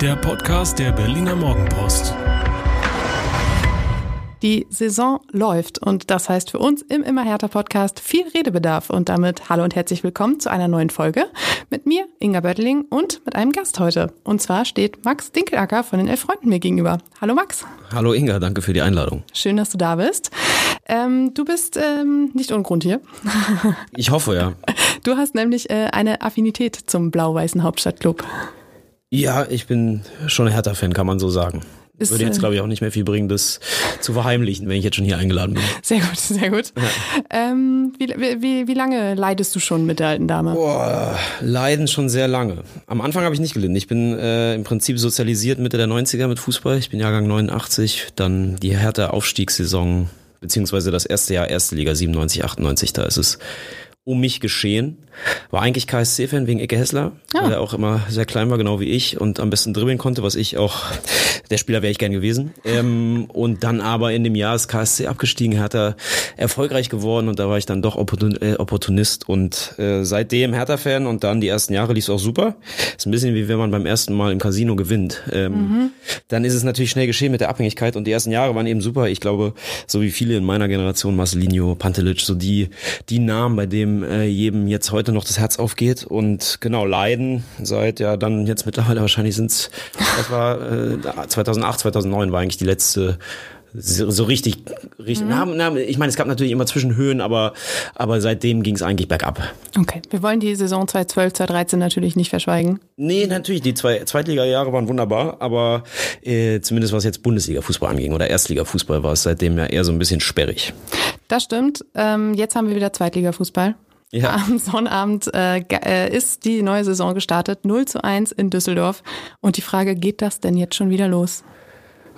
der Podcast der Berliner Morgenpost. Die Saison läuft und das heißt für uns im Immer härter Podcast viel Redebedarf und damit hallo und herzlich willkommen zu einer neuen Folge mit mir, Inga Böttling und mit einem Gast heute. Und zwar steht Max Dinkelacker von den Elf Freunden mir gegenüber. Hallo Max. Hallo Inga, danke für die Einladung. Schön, dass du da bist. Ähm, du bist ähm, nicht ohne Grund hier. Ich hoffe, ja. Du hast nämlich äh, eine Affinität zum blau-weißen Hauptstadtclub. Ja, ich bin schon ein Hertha-Fan, kann man so sagen. Ist, Würde jetzt, äh, glaube ich, auch nicht mehr viel bringen, das zu verheimlichen, wenn ich jetzt schon hier eingeladen bin. Sehr gut, sehr gut. Ähm, wie, wie, wie lange leidest du schon mit der alten Dame? Boah, leiden schon sehr lange. Am Anfang habe ich nicht gelitten. Ich bin äh, im Prinzip sozialisiert Mitte der 90er mit Fußball. Ich bin Jahrgang 89, dann die Hertha-Aufstiegssaison, beziehungsweise das erste Jahr Erste Liga 97, 98, da ist es um mich geschehen. War eigentlich KSC-Fan wegen Ecke Hessler, Ah. weil er auch immer sehr klein war, genau wie ich und am besten dribbeln konnte, was ich auch, der Spieler wäre ich gern gewesen. Ähm, und dann aber in dem Jahr ist KSC abgestiegen, hat er erfolgreich geworden und da war ich dann doch äh, Opportunist und äh, seitdem Hertha-Fan und dann die ersten Jahre lief es auch super. Ist ein bisschen wie wenn man beim ersten Mal im Casino gewinnt. Ähm, Dann ist es natürlich schnell geschehen mit der Abhängigkeit und die ersten Jahre waren eben super. Ich glaube, so wie viele in meiner Generation, Marcelinho, Pantelic, so die, die Namen, bei dem äh, jedem jetzt heute noch das Herz aufgeht und genau leiden seit ja dann jetzt mittlerweile wahrscheinlich sind's das war äh, 2008, 2009 war eigentlich die letzte so, so richtig, richtig na, na, ich meine, es gab natürlich immer Zwischenhöhen, aber, aber seitdem ging es eigentlich bergab. Okay, wir wollen die Saison 2012, 2013 natürlich nicht verschweigen. Nee, natürlich, die zwei Zweitliga-Jahre waren wunderbar, aber äh, zumindest was jetzt Bundesliga-Fußball anging oder Erstliga-Fußball war es seitdem ja eher so ein bisschen sperrig. Das stimmt. Ähm, jetzt haben wir wieder Zweitliga-Fußball. Ja. Am Sonnabend äh, äh, ist die neue Saison gestartet, 0 zu 1 in Düsseldorf. Und die Frage, geht das denn jetzt schon wieder los?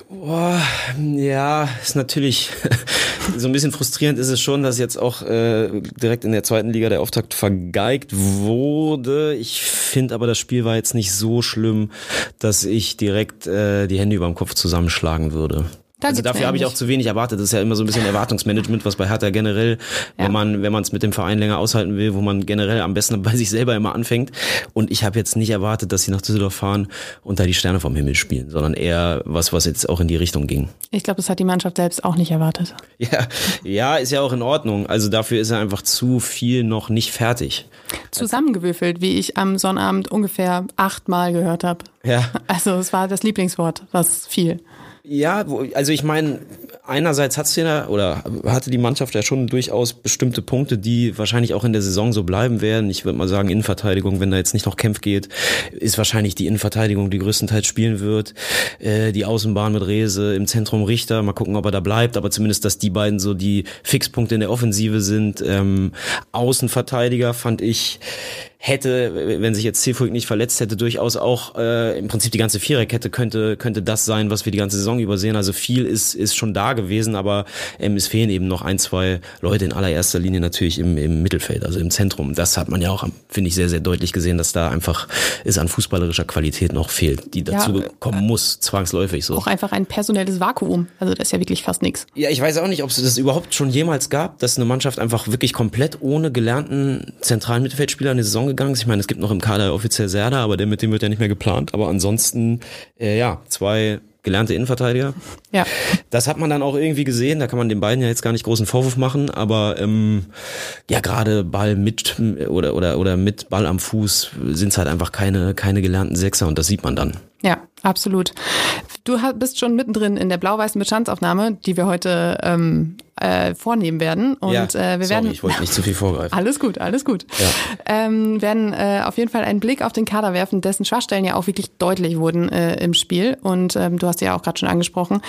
Boah, ja, ist natürlich so ein bisschen frustrierend ist es schon, dass jetzt auch äh, direkt in der zweiten Liga der Auftakt vergeigt wurde. Ich finde aber, das Spiel war jetzt nicht so schlimm, dass ich direkt äh, die Hände über dem Kopf zusammenschlagen würde. Da also dafür habe ich auch zu wenig erwartet. Das ist ja immer so ein bisschen Erwartungsmanagement, was bei Hertha generell, Ja. wenn man wenn man es mit dem Verein länger aushalten will, wo man generell am besten bei sich selber immer anfängt. Und ich habe jetzt nicht erwartet, dass sie nach Düsseldorf fahren und da die Sterne vom Himmel spielen, sondern eher was, was jetzt auch in die Richtung ging. Ich glaube, das hat die Mannschaft selbst auch nicht erwartet. Ja, ja, ist ja auch in Ordnung. Also dafür ist er einfach zu viel noch nicht fertig. Zusammengewürfelt, wie ich am Sonnabend ungefähr achtmal gehört habe. Ja. Also es war das Lieblingswort, was fiel. Ja, also ich meine, einerseits hat's ja oder hatte die Mannschaft ja schon durchaus bestimmte Punkte, die wahrscheinlich auch in der Saison so bleiben werden. Ich würde mal sagen, Innenverteidigung, wenn da jetzt nicht noch Kämpf geht, ist wahrscheinlich die Innenverteidigung, die größtenteils spielen wird. Äh, die Außenbahn mit Rese, im Zentrum Richter, mal gucken, ob er da bleibt, aber zumindest, dass die beiden so die Fixpunkte in der Offensive sind. Ähm, Außenverteidiger fand ich hätte, wenn sich jetzt Zilfurg nicht verletzt hätte, durchaus auch äh, im Prinzip die ganze Viererkette könnte könnte das sein, was wir die ganze Saison übersehen. Also viel ist ist schon da gewesen, aber ähm, es fehlen eben noch ein, zwei Leute in allererster Linie natürlich im, im Mittelfeld, also im Zentrum. Das hat man ja auch, finde ich, sehr, sehr deutlich gesehen, dass da einfach es an fußballerischer Qualität noch fehlt, die dazu Ja, kommen muss, zwangsläufig so. Auch einfach ein personelles Vakuum. Also das ist ja wirklich fast nichts. Ja, ich weiß auch nicht, ob es das überhaupt schon jemals gab, dass eine Mannschaft einfach wirklich komplett ohne gelernten zentralen Mittelfeldspieler in die Saison gegangen ist. Ich meine, es gibt noch im Kader offiziell Serda, aber der mit dem wird ja nicht mehr geplant. Aber ansonsten, äh, ja, zwei gelernte Innenverteidiger. Ja. Das hat man dann auch irgendwie gesehen. Da kann man den beiden ja jetzt gar nicht großen Vorwurf machen. Aber ähm, ja, gerade Ball mit oder oder oder mit Ball am Fuß sind es halt einfach keine keine gelernten Sechser und das sieht man dann. Ja, absolut. Du bist schon mittendrin in der blau-weißen Bestandsaufnahme, die wir heute ähm, äh, vornehmen werden. Und ja, äh, wir sorry, werden. ich wollte nicht zu viel vorgreifen. Alles gut, alles gut. Ja. Ähm, werden äh, auf jeden Fall einen Blick auf den Kader werfen, dessen Schwachstellen ja auch wirklich deutlich wurden äh, im Spiel. Und ähm, du hast ja auch gerade schon angesprochen.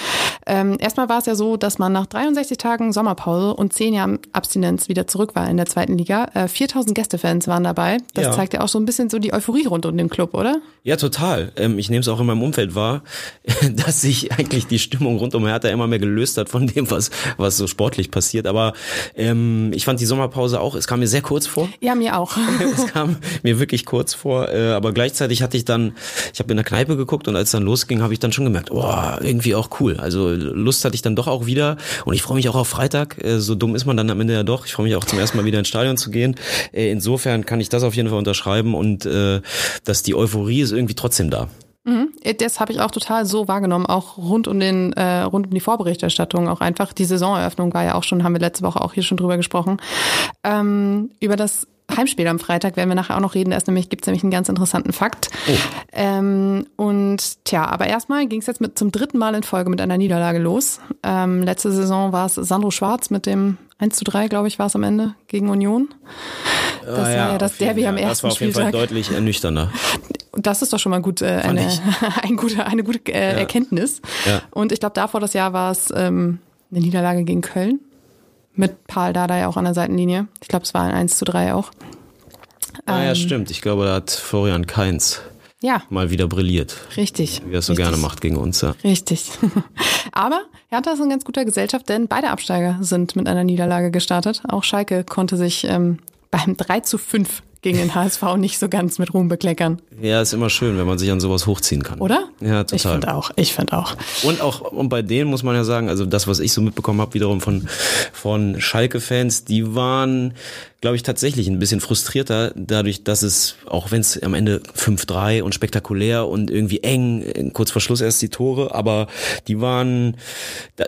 Ähm, erstmal war es ja so, dass man nach 63 Tagen Sommerpause und 10 Jahren Abstinenz wieder zurück war in der zweiten Liga. Äh, 4000 Gästefans waren dabei. Das Ja. zeigt ja auch so ein bisschen so die Euphorie rund um den Club, oder? Ja, total. Ähm, ich nehme es auch in meinem Umfeld wahr, dass sich eigentlich die Stimmung rund um Hertha immer mehr gelöst hat von dem, was, was so sportlich passiert. Aber ähm, ich fand die Sommerpause auch, es kam mir sehr kurz vor. Ja, mir auch. es kam mir wirklich kurz vor, äh, aber gleichzeitig hatte ich dann, ich habe in der Kneipe geguckt und als dann losging, habe ich dann schon gemerkt, oh, irgendwie auch cool. Also Lust hatte ich dann doch auch wieder und ich freue mich auch auf Freitag. Äh, so dumm ist man dann am Ende ja doch. Ich freue mich auch zum ersten Mal wieder ins Stadion zu gehen. Äh, insofern kann ich das auf jeden Fall unterschreiben und äh, dass die Euphorie ist irgendwie trotzdem da. Mhm. Das habe ich auch total so wahrgenommen, auch rund um den, äh, rund um die Vorberichterstattung auch einfach. Die Saisoneröffnung war ja auch schon, haben wir letzte Woche auch hier schon drüber gesprochen. Ähm, über das Heimspiel am Freitag werden wir nachher auch noch reden. Da ist nämlich, gibt's nämlich einen ganz interessanten Fakt. Oh. Ähm, und tja, aber erstmal ging es jetzt mit zum dritten Mal in Folge mit einer Niederlage los. Ähm, letzte Saison war es Sandro Schwarz mit dem 1 zu 3, glaube ich, war es am Ende gegen Union. Das ah, ja, war ja das Derby jeden, am ersten Das war auf jeden Spieltag. Fall deutlich ernüchternder. Das ist doch schon mal gut, äh, eine, ein gute, eine gute äh, ja. Erkenntnis. Ja. Und ich glaube, davor das Jahr war es ähm, eine Niederlage gegen Köln. Mit Paul Dada ja auch an der Seitenlinie. Ich glaube, es war ein 1 zu 3 auch. Ah ähm, ja, stimmt. Ich glaube, da hat Florian Keins ja. mal wieder brilliert. Richtig. Wie er es so gerne macht gegen uns. Ja. Richtig. Aber Hertha ist in ganz guter Gesellschaft, denn beide Absteiger sind mit einer Niederlage gestartet. Auch Schalke konnte sich ähm, beim 3 zu 5 gegen den HSV nicht so ganz mit Ruhm bekleckern. Ja, ist immer schön, wenn man sich an sowas hochziehen kann. Oder? Ja, total. Ich finde auch. Ich finde auch. Und auch und bei denen muss man ja sagen, also das, was ich so mitbekommen habe, wiederum von von Schalke-Fans, die waren glaube ich, tatsächlich ein bisschen frustrierter, dadurch, dass es, auch wenn es am Ende 5-3 und spektakulär und irgendwie eng, kurz vor Schluss erst die Tore, aber die waren,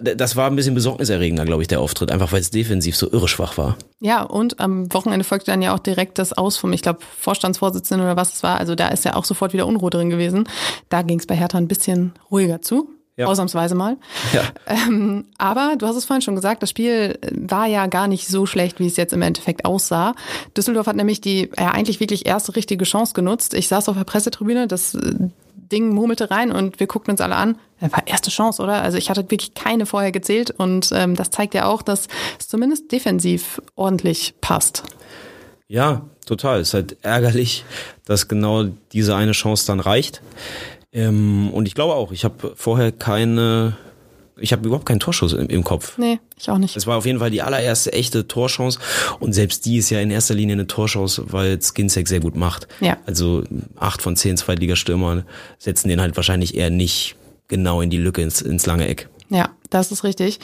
das war ein bisschen besorgniserregender, glaube ich, der Auftritt, einfach weil es defensiv so irre schwach war. Ja, und am Wochenende folgte dann ja auch direkt das Aus vom, ich glaube, Vorstandsvorsitzenden oder was es war. Also da ist ja auch sofort wieder Unruhe drin gewesen. Da ging es bei Hertha ein bisschen ruhiger zu. Ja. Ausnahmsweise mal. Ja. Ähm, aber du hast es vorhin schon gesagt, das Spiel war ja gar nicht so schlecht, wie es jetzt im Endeffekt aussah. Düsseldorf hat nämlich die ja, eigentlich wirklich erste richtige Chance genutzt. Ich saß auf der Pressetribüne, das äh, Ding murmelte rein und wir guckten uns alle an. Das war erste Chance, oder? Also ich hatte wirklich keine vorher gezählt und ähm, das zeigt ja auch, dass es zumindest defensiv ordentlich passt. Ja, total. Es ist halt ärgerlich, dass genau diese eine Chance dann reicht. Ähm, und ich glaube auch, ich habe vorher keine, ich habe überhaupt keinen Torschuss im, im, Kopf. Nee, ich auch nicht. Es war auf jeden Fall die allererste echte Torchance und selbst die ist ja in erster Linie eine Torchance, weil Skinsack sehr gut macht. Ja. Also acht von zehn Zweitligastürmern setzen den halt wahrscheinlich eher nicht genau in die Lücke ins, ins lange Eck. Ja, das ist richtig.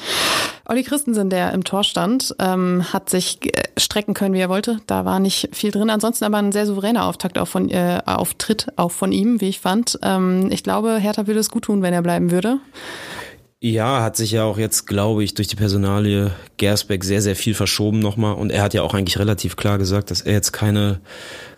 Olli Christensen, der im Tor stand, ähm, hat sich äh, strecken können, wie er wollte. Da war nicht viel drin. Ansonsten aber ein sehr souveräner Auftakt auch von, äh, Auftritt auch von ihm, wie ich fand. Ähm, ich glaube, Hertha würde es gut tun, wenn er bleiben würde. Ja, hat sich ja auch jetzt, glaube ich, durch die Personalie Gersbeck sehr, sehr viel verschoben nochmal. Und er hat ja auch eigentlich relativ klar gesagt, dass er jetzt keine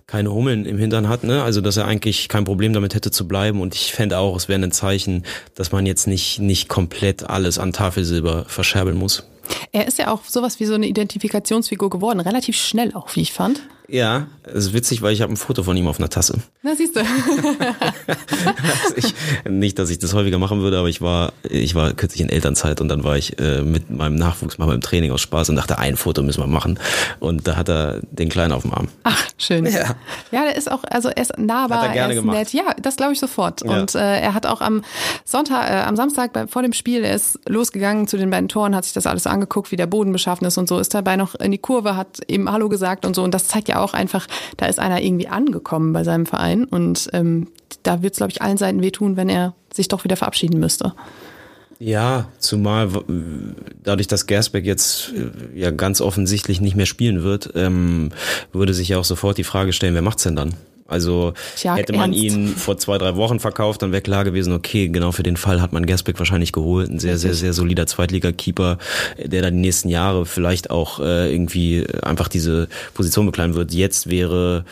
keine Hummeln im Hintern hat, ne? Also dass er eigentlich kein Problem damit hätte zu bleiben. Und ich fände auch, es wäre ein Zeichen, dass man jetzt nicht, nicht komplett alles an Tafelsilber verscherbeln muss. Er ist ja auch sowas wie so eine Identifikationsfigur geworden, relativ schnell auch, wie ich fand. Ja, es ist witzig, weil ich habe ein Foto von ihm auf einer Tasse. Na, siehst du. also ich, nicht, dass ich das häufiger machen würde, aber ich war, ich war kürzlich in Elternzeit und dann war ich äh, mit meinem Nachwuchs mal beim Training aus Spaß und dachte, ein Foto müssen wir machen. Und da hat er den Kleinen auf dem Arm. Ach, schön. Ja, ja der ist auch, also er ist nahbar, er, er ist gemacht. nett. Ja, das glaube ich sofort. Ja. Und äh, er hat auch am Sonntag, äh, am Samstag bei, vor dem Spiel, er ist losgegangen zu den beiden Toren, hat sich das alles angeguckt, wie der Boden beschaffen ist und so, ist dabei noch in die Kurve, hat eben Hallo gesagt und so. Und das zeigt ja ja auch einfach, da ist einer irgendwie angekommen bei seinem Verein und ähm, da wird es, glaube ich, allen Seiten wehtun, wenn er sich doch wieder verabschieden müsste. Ja, zumal dadurch, dass Gersbeck jetzt äh, ja ganz offensichtlich nicht mehr spielen wird, ähm, würde sich ja auch sofort die Frage stellen, wer macht's denn dann? Also Tja, hätte man ernst? ihn vor zwei, drei Wochen verkauft, dann wäre klar gewesen, okay, genau für den Fall hat man Gersbeck wahrscheinlich geholt. Ein sehr, sehr, sehr solider Zweitliga-Keeper, der dann die nächsten Jahre vielleicht auch äh, irgendwie einfach diese Position bekleiden wird. Jetzt wäre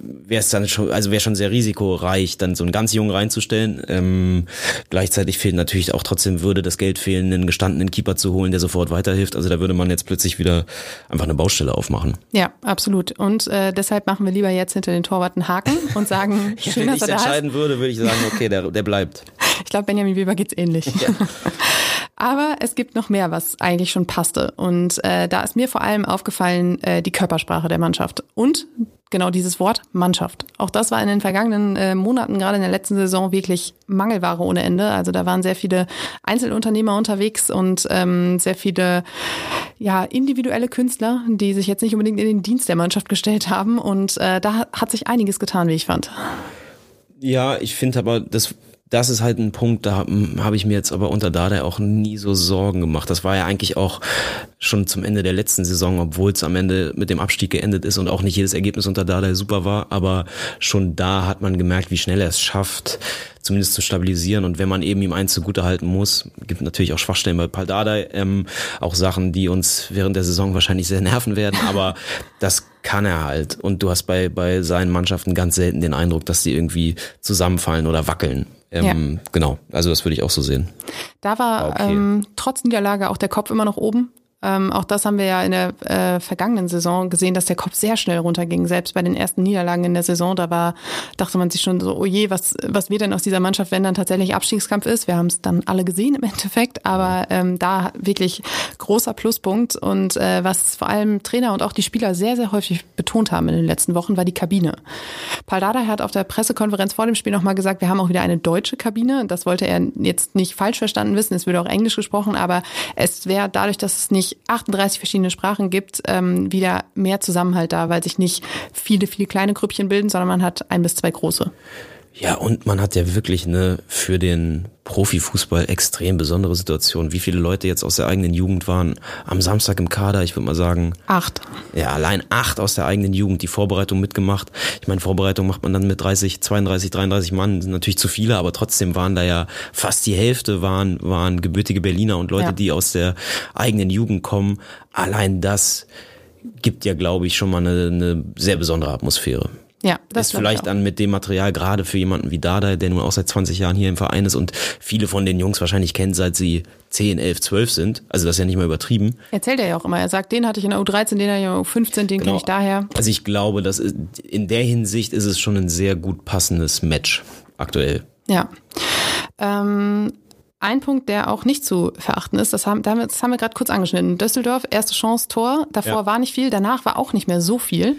wäre es dann schon, also wäre schon sehr risikoreich, dann so einen ganz jungen reinzustellen. Ähm, gleichzeitig fehlt natürlich auch trotzdem würde das Geld fehlen, einen gestandenen Keeper zu holen, der sofort weiterhilft. Also da würde man jetzt plötzlich wieder einfach eine Baustelle aufmachen. Ja, absolut. Und äh, deshalb machen wir lieber jetzt hinter den Torwart einen Haken und sagen, ja, schön, wenn dass ich er da entscheiden ist. würde, würde ich sagen, okay, der, der bleibt. Ich glaube, Benjamin Weber geht's ähnlich. Ja. Aber es gibt noch mehr, was eigentlich schon passte. Und äh, da ist mir vor allem aufgefallen äh, die Körpersprache der Mannschaft und genau dieses Wort Mannschaft. Auch das war in den vergangenen äh, Monaten, gerade in der letzten Saison, wirklich Mangelware ohne Ende. Also da waren sehr viele Einzelunternehmer unterwegs und ähm, sehr viele ja, individuelle Künstler, die sich jetzt nicht unbedingt in den Dienst der Mannschaft gestellt haben. Und äh, da hat sich einiges getan, wie ich fand. Ja, ich finde aber, das das ist halt ein Punkt, da habe ich mir jetzt aber unter Dada auch nie so Sorgen gemacht. Das war ja eigentlich auch schon zum Ende der letzten Saison, obwohl es am Ende mit dem Abstieg geendet ist und auch nicht jedes Ergebnis unter Dada super war, aber schon da hat man gemerkt, wie schnell er es schafft, zumindest zu stabilisieren. Und wenn man eben ihm eins zugute halten muss, gibt natürlich auch Schwachstellen bei Paldada, ähm, auch Sachen, die uns während der Saison wahrscheinlich sehr nerven werden, aber das kann er halt. Und du hast bei, bei seinen Mannschaften ganz selten den Eindruck, dass die irgendwie zusammenfallen oder wackeln. Ähm, ja. Genau, also das würde ich auch so sehen. Da war okay. ähm, trotz Niederlage auch der Kopf immer noch oben. Ähm, auch das haben wir ja in der äh, vergangenen Saison gesehen, dass der Kopf sehr schnell runterging. Selbst bei den ersten Niederlagen in der Saison, da war, dachte man sich schon so, oh je, was, was wird denn aus dieser Mannschaft, wenn dann tatsächlich Abstiegskampf ist? Wir haben es dann alle gesehen im Endeffekt, aber ähm, da wirklich großer Pluspunkt. Und äh, was vor allem Trainer und auch die Spieler sehr, sehr häufig betont haben in den letzten Wochen, war die Kabine. Paldada hat auf der Pressekonferenz vor dem Spiel nochmal gesagt, wir haben auch wieder eine deutsche Kabine. Das wollte er jetzt nicht falsch verstanden wissen, es würde auch Englisch gesprochen, aber es wäre dadurch, dass es nicht 38 verschiedene Sprachen gibt, ähm, wieder mehr Zusammenhalt da, weil sich nicht viele, viele kleine Grüppchen bilden, sondern man hat ein bis zwei große. Ja, und man hat ja wirklich eine für den Profifußball extrem besondere Situation. Wie viele Leute jetzt aus der eigenen Jugend waren am Samstag im Kader? Ich würde mal sagen. Acht. Ja, allein acht aus der eigenen Jugend, die Vorbereitung mitgemacht. Ich meine, Vorbereitung macht man dann mit 30, 32, 33 Mann, sind natürlich zu viele, aber trotzdem waren da ja fast die Hälfte waren, waren gebürtige Berliner und Leute, ja. die aus der eigenen Jugend kommen. Allein das gibt ja, glaube ich, schon mal eine, eine sehr besondere Atmosphäre. Ja, das ist vielleicht dann mit dem Material gerade für jemanden wie Dada, der nun auch seit 20 Jahren hier im Verein ist und viele von den Jungs wahrscheinlich kennt, seit sie 10, 11, 12 sind. Also das ist ja nicht mal übertrieben. Erzählt er ja auch immer. Er sagt, den hatte ich in der U13, den hatte ich in der U15, den genau. kenne ich daher. Also ich glaube, dass in der Hinsicht ist es schon ein sehr gut passendes Match aktuell. Ja. Ähm, ein Punkt, der auch nicht zu verachten ist, das haben, das haben wir gerade kurz angeschnitten. Düsseldorf, erste Chance, Tor. Davor ja. war nicht viel, danach war auch nicht mehr so viel.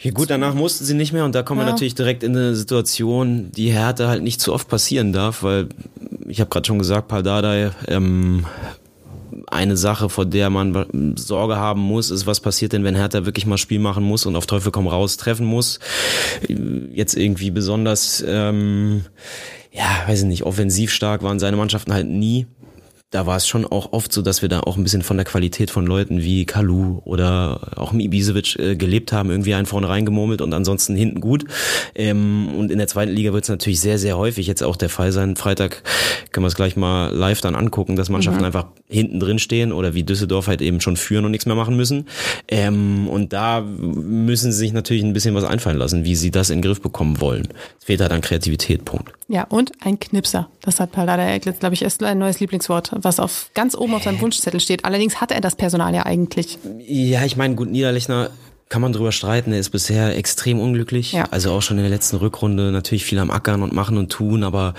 Ja gut, danach mussten sie nicht mehr und da kommen ja. wir natürlich direkt in eine Situation, die Härte halt nicht zu oft passieren darf, weil ich habe gerade schon gesagt, Paldadei, ähm, eine Sache, vor der man Sorge haben muss, ist, was passiert denn, wenn Hertha wirklich mal Spiel machen muss und auf Teufel komm raus treffen muss. Jetzt irgendwie besonders ähm, ja, weiß ich nicht, offensiv stark waren seine Mannschaften halt nie da war es schon auch oft so, dass wir da auch ein bisschen von der Qualität von Leuten wie Kalu oder auch Ibisevic äh, gelebt haben, irgendwie einen vorne reingemurmelt und ansonsten hinten gut. Ähm, und in der zweiten Liga wird es natürlich sehr, sehr häufig jetzt auch der Fall sein. Freitag können wir es gleich mal live dann angucken, dass Mannschaften mhm. einfach hinten drin stehen oder wie Düsseldorf halt eben schon führen und nichts mehr machen müssen. Ähm, und da müssen sie sich natürlich ein bisschen was einfallen lassen, wie sie das in den Griff bekommen wollen. Es fehlt halt an Kreativität, Punkt. Ja, und ein Knipser. Das hat Pallada Eglitz, glaube ich, ist ein neues Lieblingswort was auf ganz oben auf seinem Wunschzettel steht. Allerdings hatte er das Personal ja eigentlich. Ja, ich meine, gut, Niederlechner kann man drüber streiten. Er ist bisher extrem unglücklich. Ja. Also auch schon in der letzten Rückrunde natürlich viel am Ackern und machen und tun, aber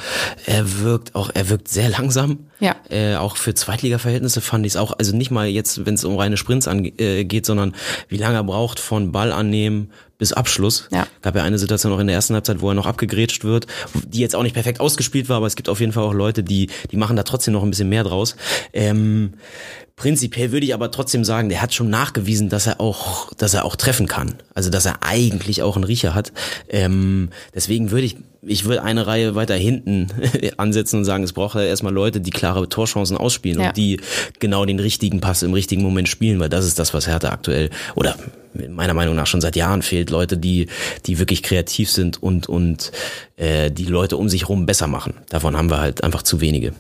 er wirkt auch, er wirkt sehr langsam. Ja. Äh, auch für Zweitliga-Verhältnisse fand ich es auch, also nicht mal jetzt, wenn es um reine Sprints angeht, äh, sondern wie lange er braucht von Ball annehmen bis Abschluss. Ja. Gab ja eine Situation auch in der ersten Halbzeit, wo er noch abgegrätscht wird, die jetzt auch nicht perfekt ausgespielt war, aber es gibt auf jeden Fall auch Leute, die, die machen da trotzdem noch ein bisschen mehr draus. Ähm, Prinzipiell würde ich aber trotzdem sagen, der hat schon nachgewiesen, dass er auch, dass er auch treffen kann. Also dass er eigentlich auch einen Riecher hat. Ähm, deswegen würde ich, ich würde eine Reihe weiter hinten ansetzen und sagen, es braucht ja erstmal Leute, die klare Torchancen ausspielen ja. und die genau den richtigen Pass im richtigen Moment spielen, weil das ist das, was Hertha aktuell oder meiner Meinung nach schon seit Jahren fehlt, Leute, die, die wirklich kreativ sind und, und äh, die Leute um sich herum besser machen. Davon haben wir halt einfach zu wenige.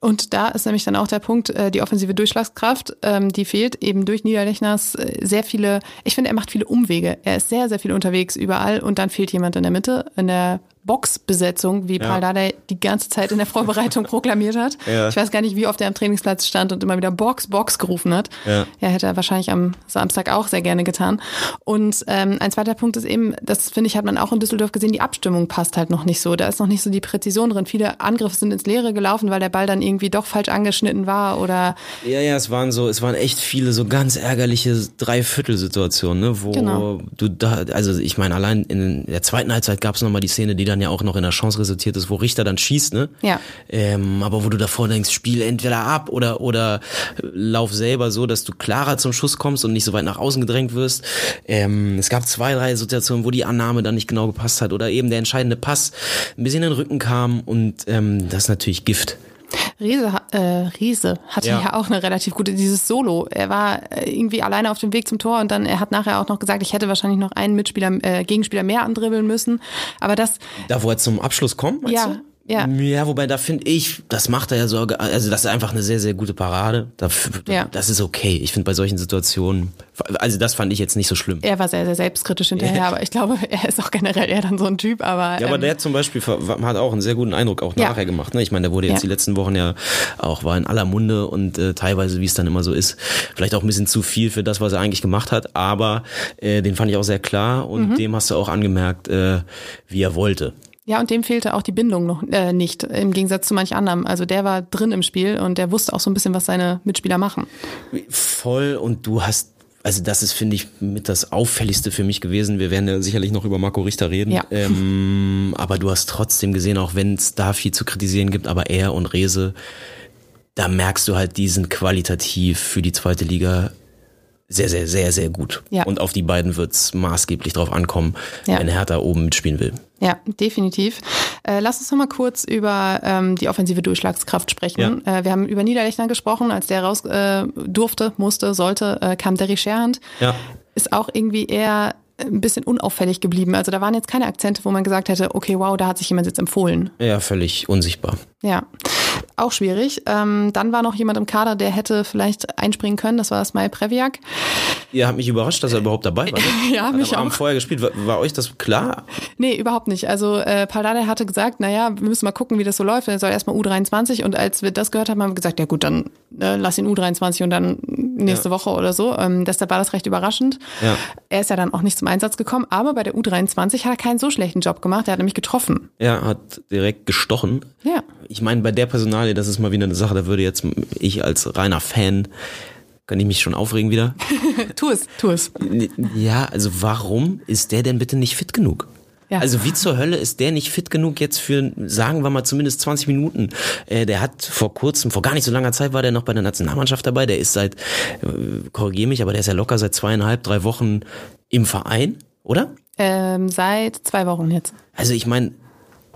Und da ist nämlich dann auch der Punkt, äh, die offensive Durchschlagskraft, ähm, die fehlt eben durch Niederlechners äh, sehr viele, ich finde, er macht viele Umwege. Er ist sehr, sehr viel unterwegs überall und dann fehlt jemand in der Mitte, in der Boxbesetzung, wie ja. Paul Dardai die ganze Zeit in der Vorbereitung proklamiert hat. Ja. Ich weiß gar nicht, wie oft er am Trainingsplatz stand und immer wieder Box, Box gerufen hat. Ja, ja hätte er wahrscheinlich am Samstag auch sehr gerne getan. Und ähm, ein zweiter Punkt ist eben, das finde ich, hat man auch in Düsseldorf gesehen, die Abstimmung passt halt noch nicht so. Da ist noch nicht so die Präzision drin. Viele Angriffe sind ins Leere gelaufen, weil der Ball dann irgendwie doch falsch angeschnitten war oder. Ja, ja, es waren so, es waren echt viele so ganz ärgerliche Dreiviertelsituationen, ne, wo genau. du da, also ich meine, allein in der zweiten Halbzeit gab es nochmal die Szene, die da dann ja auch noch in einer Chance resultiert ist, wo Richter dann schießt, ne? Ja. Ähm, aber wo du davor denkst, spiel entweder ab oder, oder lauf selber so, dass du klarer zum Schuss kommst und nicht so weit nach außen gedrängt wirst. Ähm, es gab zwei, drei Situationen, wo die Annahme dann nicht genau gepasst hat oder eben der entscheidende Pass ein bisschen in den Rücken kam und ähm, das ist natürlich Gift. Riese, äh, Riese hatte ja. Ja. auch eine relativ gute, dieses Solo. Er war äh, irgendwie alleine auf dem Weg zum Tor und dann, er hat nachher auch noch gesagt, ich hätte wahrscheinlich noch einen Mitspieler, äh, Gegenspieler mehr andribbeln müssen. Aber das, Da, wo er zum Abschluss kommt, meinst Ja, du? Ja. Ja, wobei da finde ich, das macht er ja so, also das ist einfach eine sehr, sehr gute Parade. Da, Ja. Das ist okay. Ich finde bei solchen Situationen, also das fand ich jetzt nicht so schlimm. er war sehr, sehr selbstkritisch hinterher, aber ich glaube, er ist auch generell eher dann so ein Typ, aber. Ja, aber ähm, der zum Beispiel hat auch einen sehr guten Eindruck auch Ja. nachher gemacht. Ne? Ich meine, der wurde jetzt die letzten Wochen ja auch, war in aller Munde und äh, teilweise, wie es dann immer so ist, vielleicht auch ein bisschen zu viel für das, was er eigentlich gemacht hat. Aber äh, den fand ich auch sehr klar und Mhm. dem hast du auch angemerkt, äh, wie er wollte. Ja, und dem fehlte auch die Bindung noch äh, nicht, im Gegensatz zu manch anderem. Also der war drin im Spiel und der wusste auch so ein bisschen, was seine Mitspieler machen. Voll und du hast also das ist, finde ich, mit das Auffälligste für mich gewesen. Wir werden ja sicherlich noch über Marco Richter reden. Ja. Ähm, aber du hast trotzdem gesehen, auch wenn es da viel zu kritisieren gibt, aber er und Rese, da merkst du halt, die sind qualitativ für die zweite Liga sehr, sehr, sehr, sehr gut. Ja. Und auf die beiden wird's maßgeblich drauf ankommen, Ja. wenn Hertha oben mitspielen will. Ja, definitiv. Äh, lass uns noch mal kurz über ähm, die offensive Durchschlagskraft sprechen. Äh, wir haben über Niederlechner gesprochen, als der raus äh, durfte, musste, sollte, äh, kam Derry Scherhand. Ja. Ist auch irgendwie eher ein bisschen unauffällig geblieben. Also da waren jetzt keine Akzente, wo man gesagt hätte, okay, wow, da hat sich jemand jetzt empfohlen. Ja, völlig unsichtbar. Ja, auch schwierig. Ähm, dann war noch jemand im Kader, der hätte vielleicht einspringen können. Das war Smile Previak. Ihr habt mich überrascht, dass er überhaupt dabei war. Ne? Ja, Hat mich am Abend auch. vorher gespielt. War, war euch das klar? Nee, überhaupt nicht. Also äh, Paldada hatte gesagt, naja, wir müssen mal gucken, wie das so läuft. Er soll erstmal U23 und als wir das gehört haben, haben wir gesagt, ja gut, dann äh, lass ihn U23 und dann nächste Woche oder so. Ähm, deshalb war das recht überraschend. Ja. Er ist ja dann auch nicht zum Einsatz gekommen, aber bei der U23 hat er keinen so schlechten Job gemacht. Er hat nämlich getroffen. Er hat direkt gestochen. Ja. Ich meine, bei der Personalie, das ist mal wieder eine Sache, da würde jetzt ich als reiner Fan, kann ich mich schon aufregen wieder. tu es, tu es. Ja, also warum ist der denn bitte nicht fit genug? Ja. Also wie zur Hölle ist der nicht fit genug jetzt für, sagen wir mal, zumindest 20 Minuten? Äh, der hat vor kurzem, vor gar nicht so langer Zeit war der noch bei der Nationalmannschaft dabei. Der ist seit, äh, korrigier mich, aber der ist ja locker seit zweieinhalb, drei Wochen im Verein, oder? Ähm, seit zwei Wochen jetzt. Also ich meine,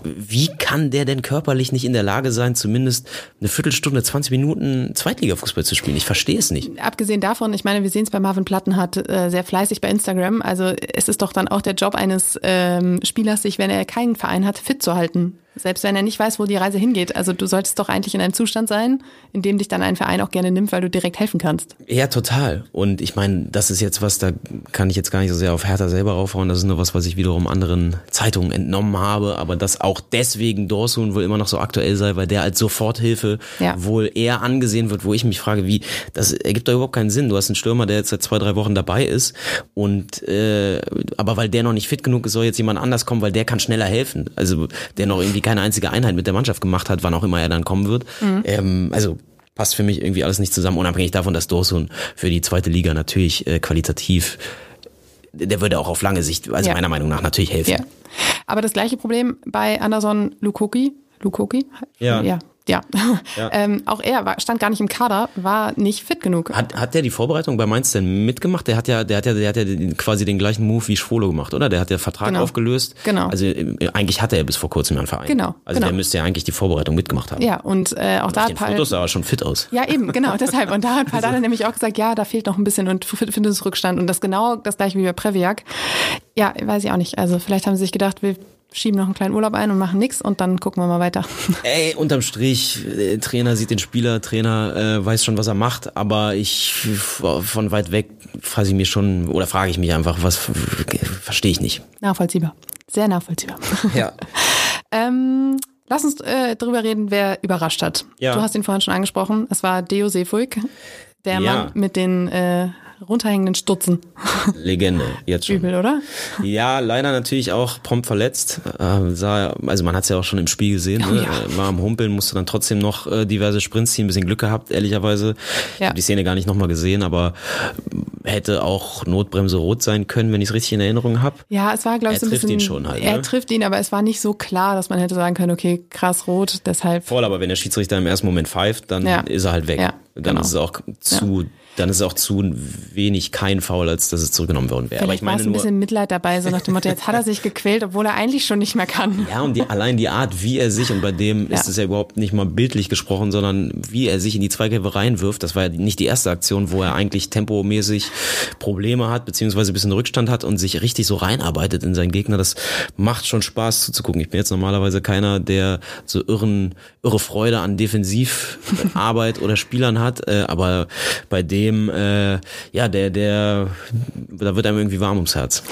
wie kann der denn körperlich nicht in der Lage sein, zumindest eine Viertelstunde, 20 Minuten Zweitligafußball zu spielen? Ich verstehe es nicht. Abgesehen davon, ich meine, wir sehen es bei Marvin Plattenhardt äh, sehr fleißig bei Instagram. Also es ist doch dann auch der Job eines ähm, Spielers, sich, wenn er keinen Verein hat, fit zu halten. Selbst wenn er nicht weiß, wo die Reise hingeht. Also du solltest doch eigentlich in einem Zustand sein, in dem dich dann ein Verein auch gerne nimmt, weil du direkt helfen kannst. Ja, total. Und ich meine, das ist jetzt was, da kann ich jetzt gar nicht so sehr auf Hertha selber raufhauen. Das ist nur was, was ich wiederum anderen Zeitungen entnommen habe. Aber dass auch deswegen Dorsun wohl immer noch so aktuell sei, weil der als Soforthilfe Ja. wohl eher angesehen wird, wo ich mich frage, wie, das ergibt doch überhaupt keinen Sinn. Du hast einen Stürmer, der jetzt seit zwei, drei Wochen dabei ist. Und äh, aber weil der noch nicht fit genug ist, soll jetzt jemand anders kommen, weil der kann schneller helfen. Also der noch irgendwie keine einzige Einheit mit der Mannschaft gemacht hat, wann auch immer er dann kommen wird. Ähm, also passt für mich irgendwie alles nicht zusammen, unabhängig davon, dass Dorsun für die zweite Liga natürlich äh, qualitativ, der würde auch auf lange Sicht, also Ja. meiner Meinung nach, natürlich helfen. Ja. Aber das gleiche Problem bei Anderson Lukoki. Lukoki? Ja. Ja. Ja. Ja. ähm, auch er war, stand gar nicht im Kader, war nicht fit genug. Hat, hat der die Vorbereitung bei Mainz denn mitgemacht? Der hat ja, der hat ja, der hat ja den- quasi den gleichen Move wie Schwolo gemacht, oder? Der hat ja Vertrag Genau. aufgelöst. Genau. Also äh, eigentlich hatte er bis vor kurzem einen Verein. Genau, Also genau. der müsste ja eigentlich die Vorbereitung mitgemacht haben. Ja, und äh, auch da Auf hat den Pal Fotos sah er schon fit aus. Ja, eben, genau, deshalb. Und da hat Paldada nämlich auch gesagt, ja, da fehlt noch ein bisschen und Findungsrückstand. Und das genau das gleiche wie bei Previak. Ja, weiß ich auch nicht. Also vielleicht haben sie sich gedacht, wir schieben noch einen kleinen Urlaub ein und machen nix und dann gucken wir mal weiter. Ey, unterm Strich, äh, Trainer sieht den Spieler, Trainer äh, weiß schon, was er macht, aber ich von weit weg frage ich mir schon oder frage ich mich einfach, was verstehe ich nicht. Nachvollziehbar. Sehr nachvollziehbar. Ja. ähm, lass uns äh, drüber reden, wer überrascht hat. Ja. Du hast ihn vorhin schon angesprochen. Es war Deo Seefuig, der Ja. Mann mit den äh, runterhängenden Stutzen. Legende, jetzt schon. Übel, oder? Ja, leider natürlich auch prompt verletzt. Äh, sah, also man hat es ja auch schon im Spiel gesehen. Oh, ne? ja. Äh, War am Humpeln, musste dann trotzdem noch äh, diverse Sprints ziehen. Ein bisschen Glück gehabt, ehrlicherweise. Ich Ja. habe die Szene gar nicht nochmal gesehen, aber hätte auch Notbremse rot sein können, wenn ich es richtig in Erinnerung habe. Ja, es war, glaube ich, Er so ein trifft bisschen. ihn schon halt, Er ne? trifft ihn, aber es war nicht so klar, dass man hätte sagen können, okay, krass rot, deshalb. Voll, aber wenn der Schiedsrichter im ersten Moment pfeift, dann Ja. ist er halt weg. Ja, dann genau. ist es auch zu, dann ist es auch zu wenig kein Foul, als dass es zurückgenommen worden wäre. Aber ich Vielleicht war meine es ein nur, bisschen Mitleid dabei, so nach dem Motto, jetzt hat er sich gequält, obwohl er eigentlich schon nicht mehr kann. Ja, und die, allein die Art, wie er sich, und bei dem ist Ja. es ja überhaupt nicht mal bildlich gesprochen, sondern wie er sich in die Zweikämpfe reinwirft, das war ja nicht die erste Aktion, wo er eigentlich tempomäßig Probleme hat, beziehungsweise ein bisschen Rückstand hat und sich richtig so reinarbeitet in seinen Gegner. Das macht schon Spaß zuzugucken. Ich bin jetzt normalerweise keiner, der so irren, irre Freude an Defensivarbeit oder Spielern hat, äh, aber bei dem, äh, ja, der, der, da wird einem irgendwie warm ums Herz.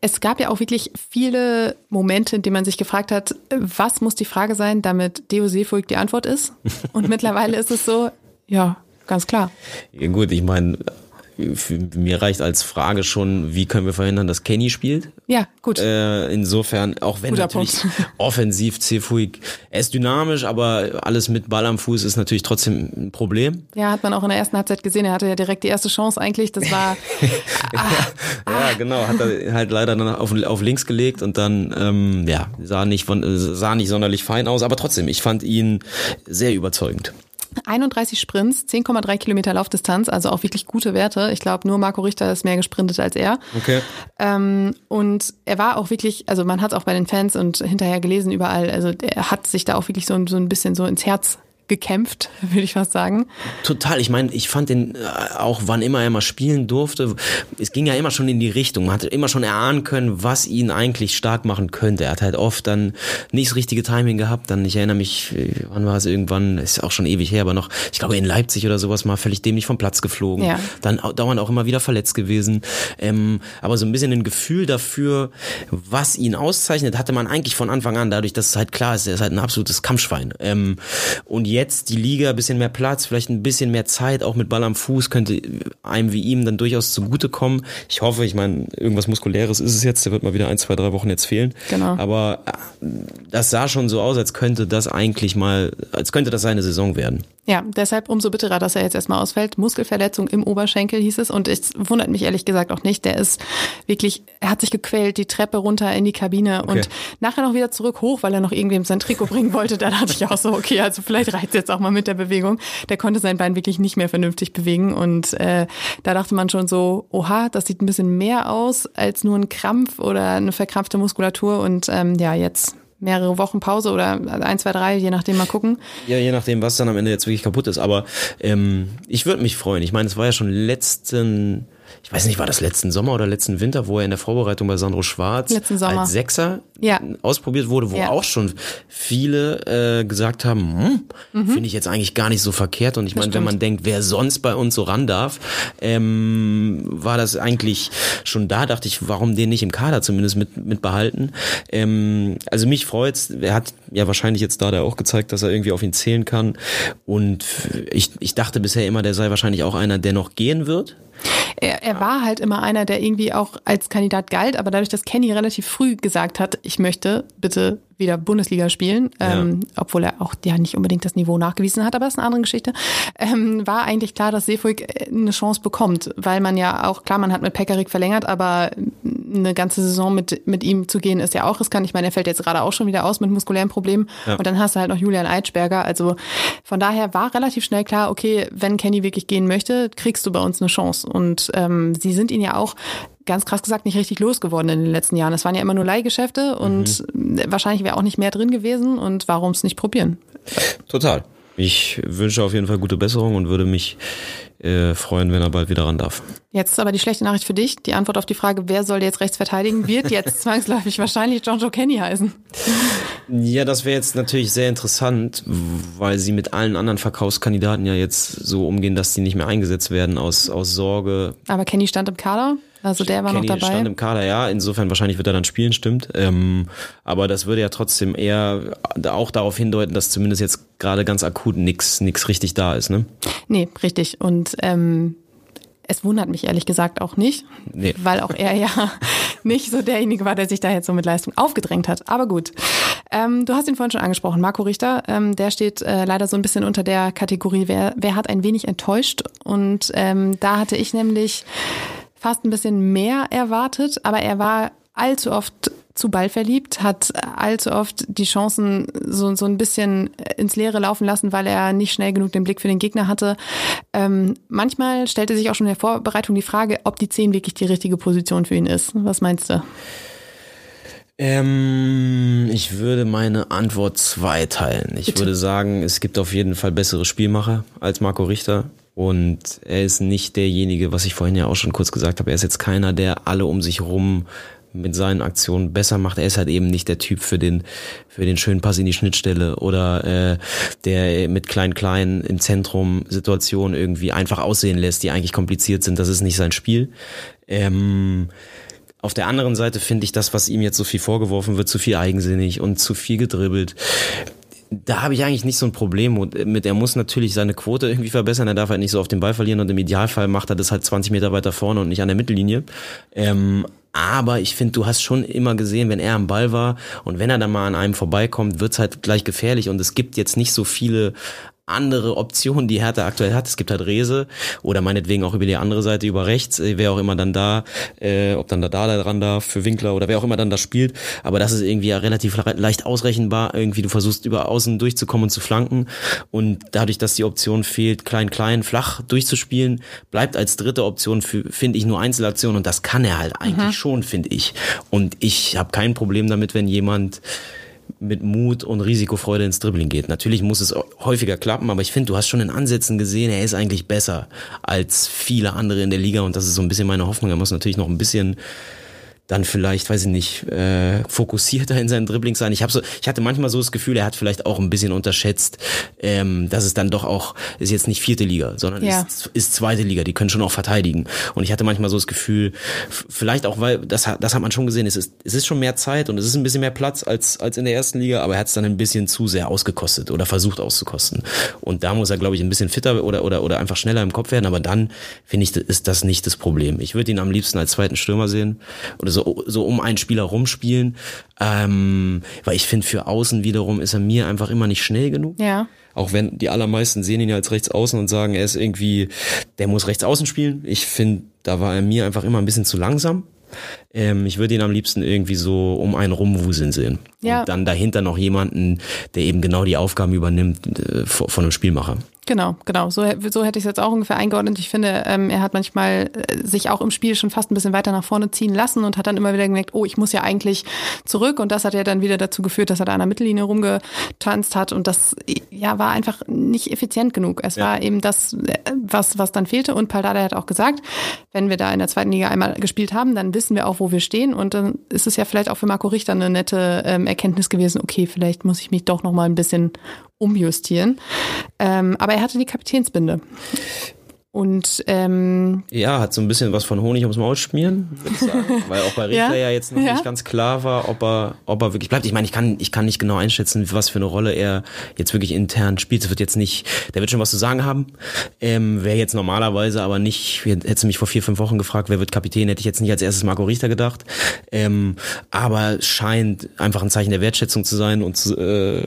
Es gab ja auch wirklich viele Momente, in denen man sich gefragt hat, was muss die Frage sein, damit Deo Seefolk die Antwort ist? Und mittlerweile ist es so, ja, ganz klar. Ja, gut, ich meine, mir reicht als Frage schon, wie können wir verhindern, dass Kenny spielt? Ja, gut. Äh, insofern, auch wenn Guter natürlich Punkt. offensiv Cefuig, er ist dynamisch, aber alles mit Ball am Fuß ist natürlich trotzdem ein Problem. Ja, hat man auch in der ersten Halbzeit gesehen. Er hatte ja direkt die erste Chance eigentlich. Das war, Ja, genau, hat er halt leider dann auf, auf links gelegt und dann, ähm, ja, sah nicht, von, sah nicht sonderlich fein aus, aber trotzdem, ich fand ihn sehr überzeugend. 31 Sprints, 10,3 Kilometer Laufdistanz, also auch wirklich gute Werte. Ich glaube, nur Marco Richter ist mehr gesprintet als er. Okay. Ähm, und er war auch wirklich, also man hat es auch bei den Fans und hinterher gelesen überall, also er hat sich da auch wirklich so, so ein bisschen so ins Herz gekämpft, würde ich fast sagen. Total. Ich meine, ich fand den äh, auch, wann immer er mal spielen durfte, es ging ja immer schon in die Richtung. Man hatte immer schon erahnen können, was ihn eigentlich stark machen könnte. Er hat halt oft dann nicht das richtige Timing gehabt. Dann, ich erinnere mich, äh, wann war es irgendwann, ist auch schon ewig her, aber noch, ich glaube in Leipzig oder sowas mal völlig dämlich vom Platz geflogen. Ja. Dann au- dauernd auch immer wieder verletzt gewesen. Ähm, aber so ein bisschen ein Gefühl dafür, was ihn auszeichnet, hatte man eigentlich von Anfang an, dadurch, dass es halt klar ist, er ist halt ein absolutes Kampfschwein. Ähm, und jetzt die Liga, ein bisschen mehr Platz, vielleicht ein bisschen mehr Zeit, auch mit Ball am Fuß, könnte einem wie ihm dann durchaus zugutekommen. Ich hoffe, ich meine, irgendwas Muskuläres ist es jetzt, der wird mal wieder ein, zwei, drei Wochen jetzt fehlen. Genau. Aber äh, das sah schon so aus, als könnte das eigentlich mal, als könnte das seine Saison werden. Ja, deshalb umso bitterer, dass er jetzt erstmal ausfällt. Muskelverletzung im Oberschenkel hieß es und es wundert mich ehrlich gesagt auch nicht. Der ist wirklich, er hat sich gequält, die Treppe runter in die Kabine Okay. und nachher noch wieder zurück hoch, weil er noch irgendwem sein Trikot bringen wollte. Da dachte ich auch so, okay, also vielleicht reicht jetzt auch mal mit der Bewegung. Der konnte sein Bein wirklich nicht mehr vernünftig bewegen und äh, da dachte man schon so, oha, das sieht ein bisschen mehr aus als nur ein Krampf oder eine verkrampfte Muskulatur und ähm, ja, jetzt mehrere Wochen Pause oder ein, zwei, drei, je nachdem mal gucken. Ja, je nachdem, was dann am Ende jetzt wirklich kaputt ist. Aber ähm, ich würde mich freuen. Ich meine, es war ja schon letzten, ich weiß nicht, war das letzten Sommer oder letzten Winter, wo er in der Vorbereitung bei Sandro Schwarz als Sechser Ja. ausprobiert wurde, wo Ja. auch schon viele äh, gesagt haben, hm, finde ich jetzt eigentlich gar nicht so verkehrt. Und ich meine, wenn Mhm. man denkt, wer sonst bei uns so ran darf, ähm, war das eigentlich schon da, dachte ich, warum den nicht im Kader zumindest mit, mit behalten. Ähm, also mich freut's. Er hat ja wahrscheinlich jetzt da der auch gezeigt, dass er irgendwie auf ihn zählen kann. Und ich, ich dachte bisher immer, der sei wahrscheinlich auch einer, der noch gehen wird. Er, er war halt immer einer, der irgendwie auch als Kandidat galt, aber dadurch, dass Kenny relativ früh gesagt hat, ich möchte bitte wieder Bundesliga spielen, Ja. ähm, obwohl er auch ja nicht unbedingt das Niveau nachgewiesen hat, aber das ist eine andere Geschichte, ähm, war eigentlich klar, dass Seefuig äh, eine Chance bekommt, weil man ja auch, klar, man hat mit Pekarik verlängert, aber eine ganze Saison mit, mit ihm zu gehen ist ja auch riskant. Ich meine, er fällt jetzt gerade auch schon wieder aus mit muskulären Problemen Ja. und dann hast du halt noch Julian Eitschberger, also von daher war relativ schnell klar, okay, wenn Kenny wirklich gehen möchte, kriegst du bei uns eine Chance und ähm, sie sind ihn ja auch ganz krass gesagt nicht richtig losgeworden in den letzten Jahren. Es waren ja immer nur Leihgeschäfte und wahrscheinlich wäre auch nicht mehr drin gewesen und warum es nicht probieren? Total. Ich wünsche auf jeden Fall gute Besserung und würde mich äh, freuen, wenn er bald wieder ran darf. Jetzt ist aber die schlechte Nachricht für dich. Die Antwort auf die Frage, wer soll jetzt rechts verteidigen, wird jetzt zwangsläufig wahrscheinlich John Joe Kenny heißen. Ja, das wäre jetzt natürlich sehr interessant, weil sie mit allen anderen Verkaufskandidaten ja jetzt so umgehen, dass die nicht mehr eingesetzt werden aus, aus Sorge. Aber Kenny stand im Kader, also der war Kenny noch dabei. stand im Kader, ja. Insofern wahrscheinlich wird er dann spielen, stimmt. Ähm, aber das würde ja trotzdem eher auch darauf hindeuten, dass zumindest jetzt gerade ganz akut nix nix richtig da ist, ne? Nee, richtig. Und ähm, Es wundert mich ehrlich gesagt auch nicht, Nee. weil auch er ja nicht so derjenige war, der sich da jetzt so mit Leistung aufgedrängt hat. Aber gut. Ähm, du hast ihn vorhin schon angesprochen, Marco Richter. Ähm, der steht äh, leider so ein bisschen unter der Kategorie, wer, wer hat ein wenig enttäuscht. Und ähm, da hatte ich nämlich fast ein bisschen mehr erwartet, aber er war allzu oft zu Ball verliebt, hat allzu oft die Chancen so, so ein bisschen ins Leere laufen lassen, weil er nicht schnell genug den Blick für den Gegner hatte. Ähm, manchmal stellte sich auch schon in der Vorbereitung die Frage, ob die 10 wirklich die richtige Position für ihn ist. Was meinst du? Ähm, ich würde meine Antwort zweiteilen. Ich Bitte. würde sagen, es gibt auf jeden Fall bessere Spielmacher als Marco Richter. Und er ist nicht derjenige, was ich vorhin ja auch schon kurz gesagt habe. Er ist jetzt keiner, der alle um sich rum mit seinen Aktionen besser macht. Er ist halt eben nicht der Typ für den für den schönen Pass in die Schnittstelle oder äh, der mit klein klein im Zentrum Situationen irgendwie einfach aussehen lässt, die eigentlich kompliziert sind. Das ist nicht sein Spiel. Ähm, auf der anderen Seite finde ich das, was ihm jetzt so viel vorgeworfen wird, zu viel eigensinnig und zu viel gedribbelt. Da habe ich eigentlich nicht so ein Problem mit. Er muss natürlich seine Quote irgendwie verbessern. Er darf halt nicht so auf den Ball verlieren und im Idealfall macht er das halt 20 Meter weiter vorne und nicht an der Mittellinie. Ähm, aber ich finde, du hast schon immer gesehen, wenn er am Ball war und wenn er dann mal an einem vorbeikommt, wird's halt gleich gefährlich und es gibt jetzt nicht so viele andere Optionen, die Hertha aktuell hat. Es gibt halt Rese oder meinetwegen auch über die andere Seite, über rechts, äh, wer auch immer dann da, äh, ob dann da da dran darf für Winkler oder wer auch immer dann da spielt. Aber das ist irgendwie ja relativ le- leicht ausrechenbar. Irgendwie du versuchst über außen durchzukommen und zu flanken und dadurch, dass die Option fehlt, klein, klein, flach durchzuspielen, bleibt als dritte Option finde ich, nur Einzelaktionen und das kann er halt eigentlich schon, finde ich. Und ich habe kein Problem damit, wenn jemand mit Mut und Risikofreude ins Dribbling geht. Natürlich muss es häufiger klappen, aber ich finde, du hast schon in Ansätzen gesehen, er ist eigentlich besser als viele andere in der Liga und das ist so ein bisschen meine Hoffnung. Er muss natürlich noch ein bisschen dann vielleicht, weiß ich nicht, äh, fokussierter in seinen Dribblings sein. Ich habe so, ich hatte manchmal so das Gefühl, er hat vielleicht auch ein bisschen unterschätzt, ähm, dass es dann doch auch ist jetzt nicht vierte Liga, sondern Ja. ist, ist zweite Liga. Die können schon auch verteidigen. Und ich hatte manchmal so das Gefühl, vielleicht auch, weil das, hat- das hat man schon gesehen. Es ist, es ist schon mehr Zeit und es ist ein bisschen mehr Platz als als in der ersten Liga, aber er hat es dann ein bisschen zu sehr ausgekostet oder versucht auszukosten. Und da muss er, glaube ich, ein bisschen fitter oder oder oder einfach schneller im Kopf werden. Aber dann finde ich, ist das nicht das Problem. Ich würde ihn am liebsten als zweiten Stürmer sehen oder so so um einen Spieler rumspielen, ähm, weil ich finde für Außen wiederum ist er mir einfach immer nicht schnell genug. Ja. Auch wenn die allermeisten sehen ihn ja als Rechtsaußen und sagen, er ist irgendwie, der muss Rechtsaußen spielen. Ich finde, da war er mir einfach immer ein bisschen zu langsam. Ähm, ich würde ihn am liebsten irgendwie so um einen rumwuseln sehen. Ja. Und dann dahinter noch jemanden, der eben genau die Aufgaben übernimmt äh, von einem Spielmacher. Genau, genau. So, so hätte ich es jetzt auch ungefähr eingeordnet. Ich finde, ähm, er hat manchmal äh, sich auch im Spiel schon fast ein bisschen weiter nach vorne ziehen lassen und hat dann immer wieder gemerkt, oh, ich muss ja eigentlich zurück. Und das hat ja dann wieder dazu geführt, dass er da an der Mittellinie rumgetanzt hat. Und das ja war einfach nicht effizient genug. Es Ja. war eben das, äh, was, was dann fehlte. Und Paldada hat auch gesagt, wenn wir da in der zweiten Liga einmal gespielt haben, dann wissen wir auch, wo wir stehen. Und dann ist es ja vielleicht auch für Marco Richter eine nette ähm, Erkenntnis gewesen, okay, vielleicht muss ich mich doch noch mal ein bisschen umjustieren. Ähm, aber er hatte die Kapitänsbinde. Und ähm, Ja, hat so ein bisschen was von Honig ums Maul schmieren, würde ich sagen. Weil auch bei Richter Ja, ja, jetzt noch ja. nicht ganz klar war, ob er, ob er wirklich bleibt. Ich meine, ich kann, ich kann nicht genau einschätzen, was für eine Rolle er jetzt wirklich intern spielt. Es wird jetzt nicht, der wird schon was zu sagen haben. Ähm, Wäre jetzt normalerweise aber nicht, hättest du mich vor vier, fünf Wochen gefragt, wer wird Kapitän, hätte ich jetzt nicht als erstes Marco Richter gedacht. Ähm, aber scheint einfach ein Zeichen der Wertschätzung zu sein und zu, äh,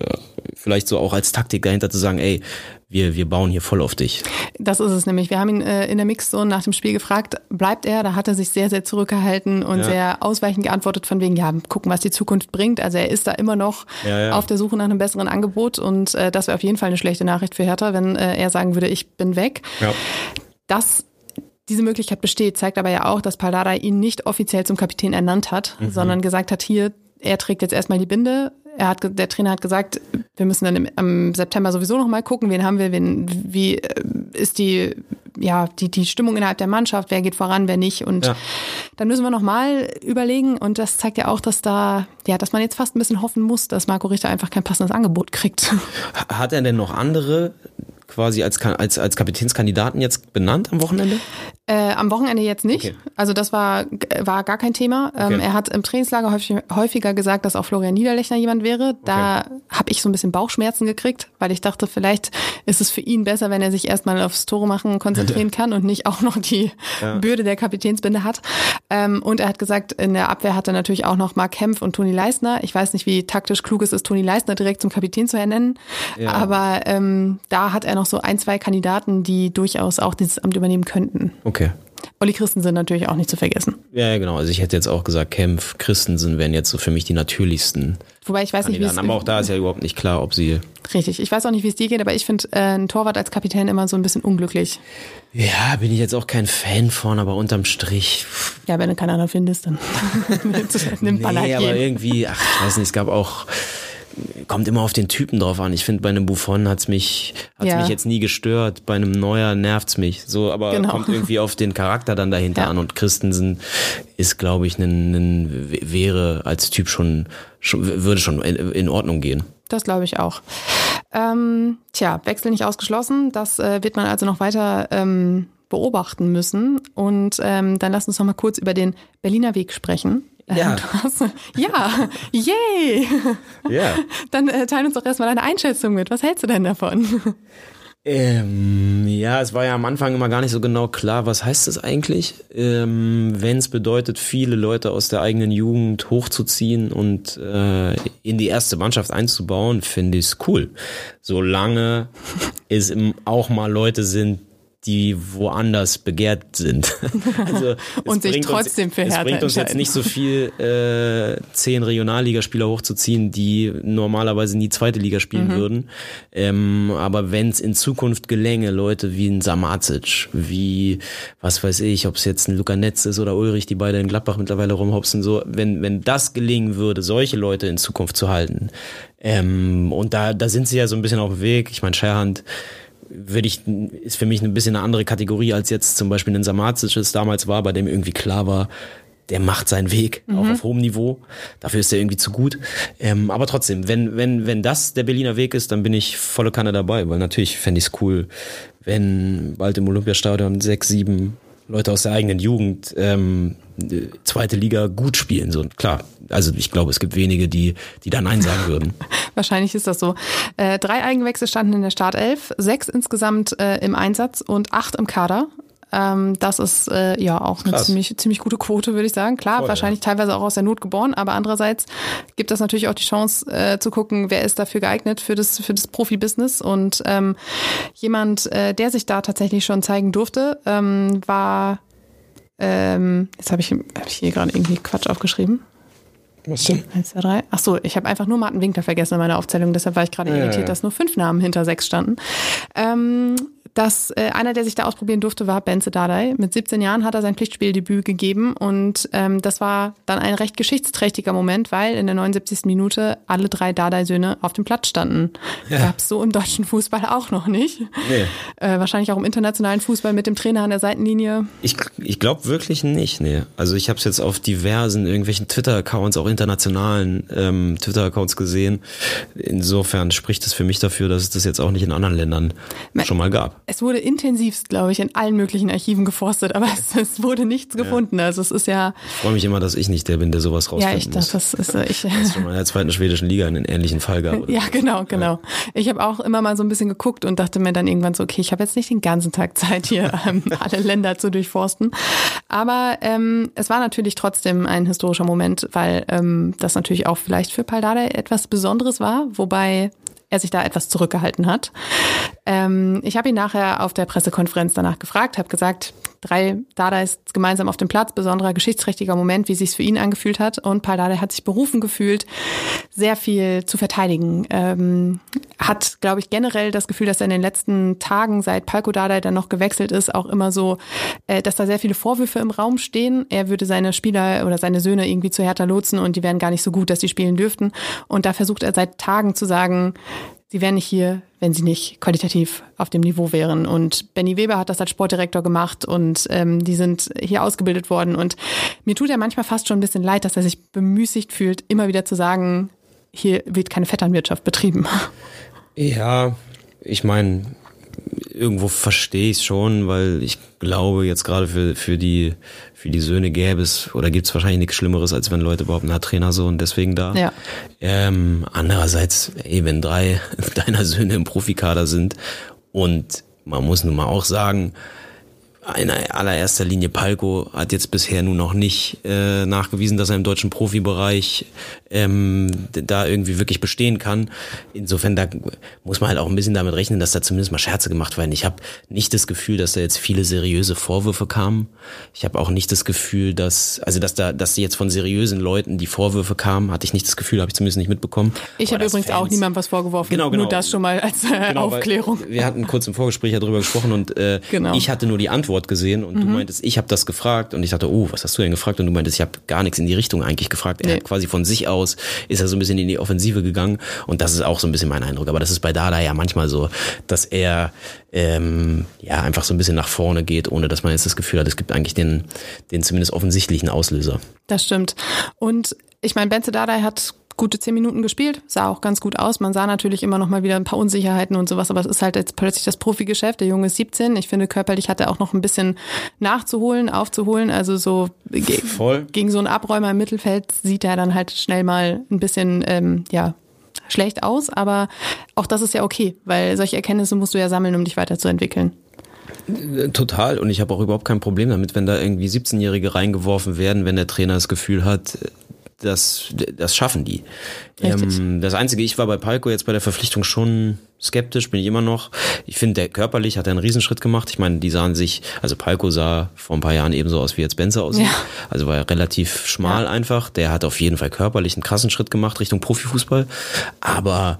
vielleicht so auch als Taktik dahinter zu sagen, ey, wir, wir bauen hier voll auf dich. das ist es nämlich. Wir haben ihn äh, in der Mixzone nach dem Spiel gefragt, bleibt er? Da hat er sich sehr, sehr zurückgehalten und Ja. sehr ausweichend geantwortet von wegen, ja, gucken, was die Zukunft bringt. Also er ist da immer noch Ja, ja. auf der Suche nach einem besseren Angebot und äh, das wäre auf jeden Fall eine schlechte Nachricht für Hertha, wenn äh, er sagen würde, ich bin weg. Ja. dass diese Möglichkeit besteht, zeigt aber ja auch, dass Paldada ihn nicht offiziell zum Kapitän ernannt hat, Mhm. sondern gesagt hat, hier, er trägt jetzt erstmal die Binde. Er hat, der Trainer hat gesagt, wir müssen dann im, im September sowieso noch mal gucken, wen haben wir, wen, wie äh, ist die, ja, die, die Stimmung innerhalb der Mannschaft, wer geht voran, wer nicht. Und Ja. dann müssen wir noch mal überlegen. Und das zeigt ja auch, dass da, ja, dass man jetzt fast ein bisschen hoffen muss, dass Marco Richter einfach kein passendes Angebot kriegt. Hat er denn noch andere quasi als, als, als Kapitänskandidaten jetzt benannt am Wochenende? Äh, am Wochenende jetzt nicht. Okay. Also das war, war gar kein Thema. Ähm, okay. Er hat im Trainingslager häufig, häufiger gesagt, dass auch Florian Niederlechner jemand wäre. Da okay. habe ich so ein bisschen Bauchschmerzen gekriegt, weil ich dachte, vielleicht ist es für ihn besser, wenn er sich erstmal aufs Tore machen konzentrieren kann und nicht auch noch die ja. Bürde der Kapitänsbinde hat. Ähm, und er hat gesagt, in der Abwehr hat er natürlich auch noch Mark Kempf und Toni Leisner. Ich weiß nicht, wie taktisch klug es ist, Toni Leisner direkt zum Kapitän zu ernennen. Ja. Aber ähm, da hat er noch so ein, zwei Kandidaten, die durchaus auch dieses Amt übernehmen könnten. Okay. Olli Christensen natürlich auch nicht zu vergessen. Ja, genau. Also ich hätte jetzt auch gesagt, Kempf, Christensen wären jetzt so für mich die natürlichsten. Wobei ich weiß nicht, wie es Aber auch da ist ja überhaupt nicht klar, ob sie. Richtig. Ich weiß auch nicht, wie es dir geht, aber ich finde äh, ein Torwart als Kapitän immer so ein bisschen unglücklich. Ja, bin ich jetzt auch kein Fan von, aber unterm Strich. Ja, wenn du keinen anderen findest, dann nimmt man nee, halt aber irgendwie, ach, ich weiß nicht, es gab auch kommt immer auf den Typen drauf an. Ich finde, bei einem Buffon hat's mich, hat's ja. mich jetzt nie gestört. Bei einem Neuer nervt's mich. So, aber genau. kommt irgendwie auf den Charakter dann dahinter ja. an. Und Christensen ist, glaube ich, ein, ein, wäre als Typ schon, schon würde schon in, in Ordnung gehen. Das glaube ich auch. Ähm, tja, Wechsel nicht ausgeschlossen. Das äh, wird man also noch weiter ähm, beobachten müssen. Und ähm, dann lass uns noch mal kurz über den Berliner Weg sprechen. Ja. Hast, ja, yay! Ja. Dann äh, teil uns doch erstmal deine Einschätzung mit. Was hältst du denn davon? Ähm, ja, es war ja am Anfang immer gar nicht so genau klar, was heißt das eigentlich, ähm, wenn es bedeutet, viele Leute aus der eigenen Jugend hochzuziehen und äh, in die erste Mannschaft einzubauen, finde ich es cool. Solange es auch mal Leute sind, die woanders begehrt sind. also und sich trotzdem uns, für Hertha Es bringt uns jetzt nicht so viel, äh, zehn Regionalligaspieler hochzuziehen, die normalerweise nie zweite Liga spielen mhm. würden. Ähm, aber wenn es in Zukunft gelänge, Leute wie ein Samacic, wie, was weiß ich, ob es jetzt ein Luca Netz ist oder Ulrich, die beide in Gladbach mittlerweile rumhopsen, so, wenn, wenn das gelingen würde, solche Leute in Zukunft zu halten, ähm, und da, da sind sie ja so ein bisschen auf dem Weg. Ich meine, Scherhand würde ich, ist für mich ein bisschen eine andere Kategorie als jetzt zum Beispiel ein Samacic es damals war, bei dem irgendwie klar war, der macht seinen Weg, mhm. auch auf hohem Niveau. Dafür ist er irgendwie zu gut. Ähm, aber trotzdem, wenn, wenn, wenn das der Berliner Weg ist, dann bin ich volle Kanne dabei, weil natürlich fände ich es cool, wenn bald im Olympiastadion sechs, sieben Leute aus der eigenen Jugend ähm, zweite Liga gut spielen. So klar, also ich glaube, es gibt wenige, die, die da Nein sagen würden. Wahrscheinlich ist das so. Äh, drei Eigenwechsel standen in der Startelf, sechs insgesamt äh, im Einsatz und acht im Kader. Ähm, das ist äh, ja auch eine ziemlich, ziemlich gute Quote, würde ich sagen. Klar, Voll, wahrscheinlich ja. teilweise auch aus der Not geboren, aber andererseits gibt das natürlich auch die Chance äh, zu gucken, wer ist dafür geeignet für das, für das Profibusiness. Und ähm, jemand, äh, der sich da tatsächlich schon zeigen durfte, ähm, war ähm, jetzt habe ich, hab ich hier gerade irgendwie Quatsch aufgeschrieben. Was denn? Eins, zwei, drei. Ach so, ich habe einfach nur Martin Winkler vergessen in meiner Aufzählung, deshalb war ich gerade ja, irritiert, ja. dass nur fünf Namen hinter sechs standen. Ähm, dass äh, einer, der sich da ausprobieren durfte, war Benze Dardai. Mit 17 Jahren hat er sein Pflichtspieldebüt gegeben und ähm, das war dann ein recht geschichtsträchtiger Moment, weil in der 79. Minute alle drei Dardai-Söhne auf dem Platz standen. Ja. Gab es so im deutschen Fußball auch noch nicht. Nee. Äh, wahrscheinlich auch im internationalen Fußball mit dem Trainer an der Seitenlinie. Ich, ich glaube wirklich nicht, nee. Also ich habe es jetzt auf diversen irgendwelchen Twitter-Accounts, auch internationalen ähm, Twitter-Accounts gesehen. Insofern spricht es für mich dafür, dass es das jetzt auch nicht in anderen Ländern Me schon mal gab. Es wurde intensivst, glaube ich, in allen möglichen Archiven geforstet, aber es, es wurde nichts ja. gefunden. Also es ist ja. Ich freue mich immer, dass ich nicht der bin, der sowas rausfindet. Ja, ich dachte, das ist äh, ich. Das schon mal in der zweiten schwedischen Liga einen ähnlichen Fall gab. Ja, genau, genau. Ja. Ich habe auch immer mal so ein bisschen geguckt und dachte mir dann irgendwann so, okay, ich habe jetzt nicht den ganzen Tag Zeit, hier ähm, alle Länder zu durchforsten. Aber ähm, es war natürlich trotzdem ein historischer Moment, weil ähm, das natürlich auch vielleicht für Paldada etwas Besonderes war, wobei er sich da etwas zurückgehalten hat. Ähm, ich habe ihn nachher auf der Pressekonferenz danach gefragt, habe gesagt, drei Dada ist gemeinsam auf dem Platz, besonderer geschichtsträchtiger Moment, wie sich für ihn angefühlt hat. Und Paul Dada hat sich berufen gefühlt, sehr viel zu verteidigen. Ähm, hat, glaube ich, generell das Gefühl, dass er in den letzten Tagen, seit Palko Dada dann noch gewechselt ist, auch immer so, äh, dass da sehr viele Vorwürfe im Raum stehen. Er würde seine Spieler oder seine Söhne irgendwie zu Hertha lotsen und die wären gar nicht so gut, dass sie spielen dürften. Und da versucht er seit Tagen zu sagen, sie wären nicht hier, wenn sie nicht qualitativ auf dem Niveau wären. Und Benny Weber hat das als Sportdirektor gemacht und ähm, die sind hier ausgebildet worden. Und mir tut er manchmal fast schon ein bisschen leid, dass er sich bemüßigt fühlt, immer wieder zu sagen, hier wird keine Vetternwirtschaft betrieben. Ja, ich meine, irgendwo verstehe ich es schon, weil ich glaube, jetzt gerade für, für die für die Söhne gäbe es oder gibt es wahrscheinlich nichts Schlimmeres, als wenn Leute überhaupt einen Trainer so und deswegen da. Ja. Ähm, andererseits, ey, wenn drei deiner Söhne im Profikader sind und man muss nun mal auch sagen, in allererster Linie Palko hat jetzt bisher nur noch nicht äh, nachgewiesen, dass er im deutschen Profibereich ähm, da irgendwie wirklich bestehen kann. Insofern da muss man halt auch ein bisschen damit rechnen, dass da zumindest mal Scherze gemacht werden. Ich habe nicht das Gefühl, dass da jetzt viele seriöse Vorwürfe kamen. Ich habe auch nicht das Gefühl, dass also dass da dass jetzt von seriösen Leuten die Vorwürfe kamen, hatte ich nicht das Gefühl, habe ich zumindest nicht mitbekommen. Ich habe übrigens Fans, auch niemandem was vorgeworfen. Genau, genau. Nur das schon mal als äh, genau, Aufklärung. Wir hatten kurz im Vorgespräch ja drüber gesprochen und äh, genau. ich hatte nur die Antwort gesehen und mhm. du meintest, ich habe das gefragt und ich dachte, oh, was hast du denn gefragt? Und du meintest, ich habe gar nichts in die Richtung eigentlich gefragt. Er nee. hat quasi von sich aus ist er so ein bisschen in die Offensive gegangen und das ist auch so ein bisschen mein Eindruck. Aber das ist bei Dada ja manchmal so, dass er ähm, ja einfach so ein bisschen nach vorne geht, ohne dass man jetzt das Gefühl hat, es gibt eigentlich den, den zumindest offensichtlichen Auslöser. Das stimmt. Und ich meine, Benze Dada hat gute zehn Minuten gespielt, sah auch ganz gut aus. Man sah natürlich immer noch mal wieder ein paar Unsicherheiten und sowas, aber es ist halt jetzt plötzlich das Profigeschäft. Der Junge ist 17. Ich finde, körperlich hat er auch noch ein bisschen nachzuholen, aufzuholen. Also so Voll. gegen so einen Abräumer im Mittelfeld sieht er dann halt schnell mal ein bisschen, ähm, ja, schlecht aus, aber auch das ist ja okay, weil solche Erkenntnisse musst du ja sammeln, um dich weiterzuentwickeln. Total. Und ich habe auch überhaupt kein Problem damit, wenn da irgendwie 17-Jährige reingeworfen werden, wenn der Trainer das Gefühl hat, das, das schaffen die. Ähm, das Einzige, ich war bei Palko jetzt bei der Verpflichtung schon skeptisch, bin ich immer noch. Ich finde, der körperlich hat er einen Riesenschritt gemacht. Ich meine, die sahen sich, also Palko sah vor ein paar Jahren ebenso aus, wie jetzt Benzer aussieht. Ja. Also war er relativ schmal ja. einfach. Der hat auf jeden Fall körperlich einen krassen Schritt gemacht Richtung Profifußball. Aber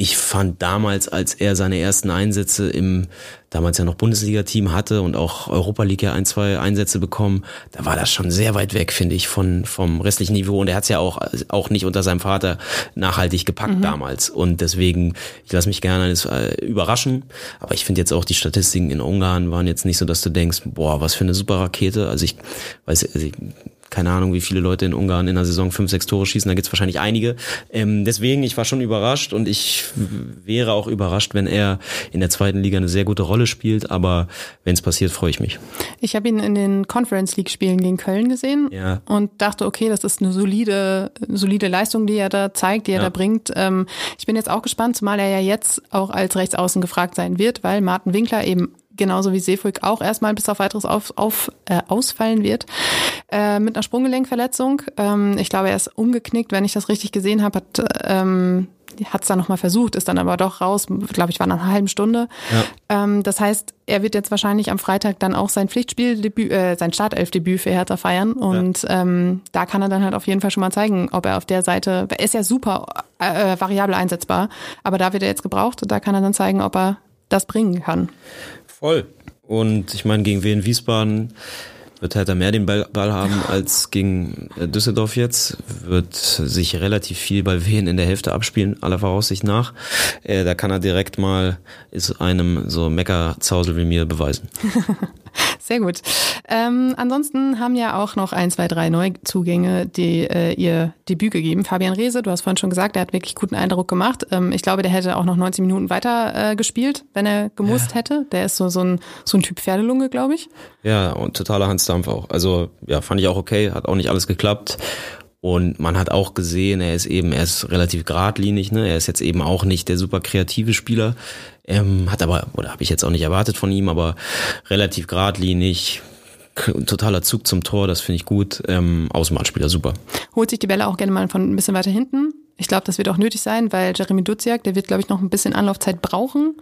ich fand damals, als er seine ersten Einsätze im damals ja noch Bundesliga-Team hatte und auch Europa League ja ein, zwei Einsätze bekommen, da war das schon sehr weit weg, finde ich, von vom restlichen Niveau. Und er hat es ja auch, auch nicht unter seinem Vater nachhaltig gepackt mhm. damals. Und deswegen, ich lasse mich gerne eines äh, überraschen. Aber ich finde jetzt auch die Statistiken in Ungarn waren jetzt nicht so, dass du denkst, boah, was für eine super Rakete. Also ich weiß, also ich, keine Ahnung, wie viele Leute in Ungarn in der Saison fünf, sechs Tore schießen, da gibt's wahrscheinlich einige. Ähm, deswegen, ich war schon überrascht und ich wäre auch überrascht, wenn er in der zweiten Liga eine sehr gute Rolle spielt, aber wenn es passiert, freue ich mich. Ich habe ihn in den Conference League Spielen gegen Köln gesehen ja. und dachte, okay, das ist eine solide, solide Leistung, die er da zeigt, die er ja. da bringt. Ähm, ich bin jetzt auch gespannt, zumal er ja jetzt auch als Rechtsaußen gefragt sein wird, weil Martin Winkler eben genauso wie Seefuig auch erstmal bis auf weiteres auf, auf, äh, ausfallen wird, äh, mit einer Sprunggelenkverletzung. Ähm, ich glaube, er ist umgeknickt, wenn ich das richtig gesehen habe, hat ähm, hat es dann nochmal versucht, ist dann aber doch raus, glaube ich, war nach einer halben Stunde. Ja. Ähm, das heißt, er wird jetzt wahrscheinlich am Freitag dann auch sein Pflichtspieldebüt, äh, sein Startelfdebüt für Hertha feiern. Und ja. ähm, da kann er dann halt auf jeden Fall schon mal zeigen, ob er auf der Seite, er ist ja super äh, variabel einsetzbar, aber da wird er jetzt gebraucht, da kann er dann zeigen, ob er das bringen kann. Voll. Und ich meine, gegen Wien Wiesbaden wird Hertha mehr den Ball, Ball haben als gegen äh, Düsseldorf jetzt. Wird sich relativ viel bei Wien in der Hälfte abspielen, aller Voraussicht nach. Äh, da kann er direkt mal ist einem so Meckerzausel wie mir beweisen. Sehr gut. Ähm, ansonsten haben ja auch noch ein, zwei, drei Neuzugänge, die äh, ihr Debüt gegeben. Fabian Reese, du hast vorhin schon gesagt, er hat wirklich guten Eindruck gemacht. Ähm, ich glaube, der hätte auch noch 90 Minuten weiter äh, gespielt, wenn er gemusst ja. hätte. Der ist so, so, ein, so ein Typ Pferdelunge, glaube ich. Ja, und totaler Hansdampf auch. Also ja, fand ich auch okay, hat auch nicht alles geklappt. Und man hat auch gesehen, er ist eben, er ist relativ geradlinig, ne? Er ist jetzt eben auch nicht der super kreative Spieler. Ähm, hat aber, oder habe ich jetzt auch nicht erwartet von ihm, aber relativ geradlinig, totaler Zug zum Tor, das finde ich gut. Ähm, Außenbahnspieler, super. Holt sich die Bälle auch gerne mal von ein bisschen weiter hinten. Ich glaube, das wird auch nötig sein, weil Jeremy Duziak, der wird, glaube ich, noch ein bisschen Anlaufzeit brauchen.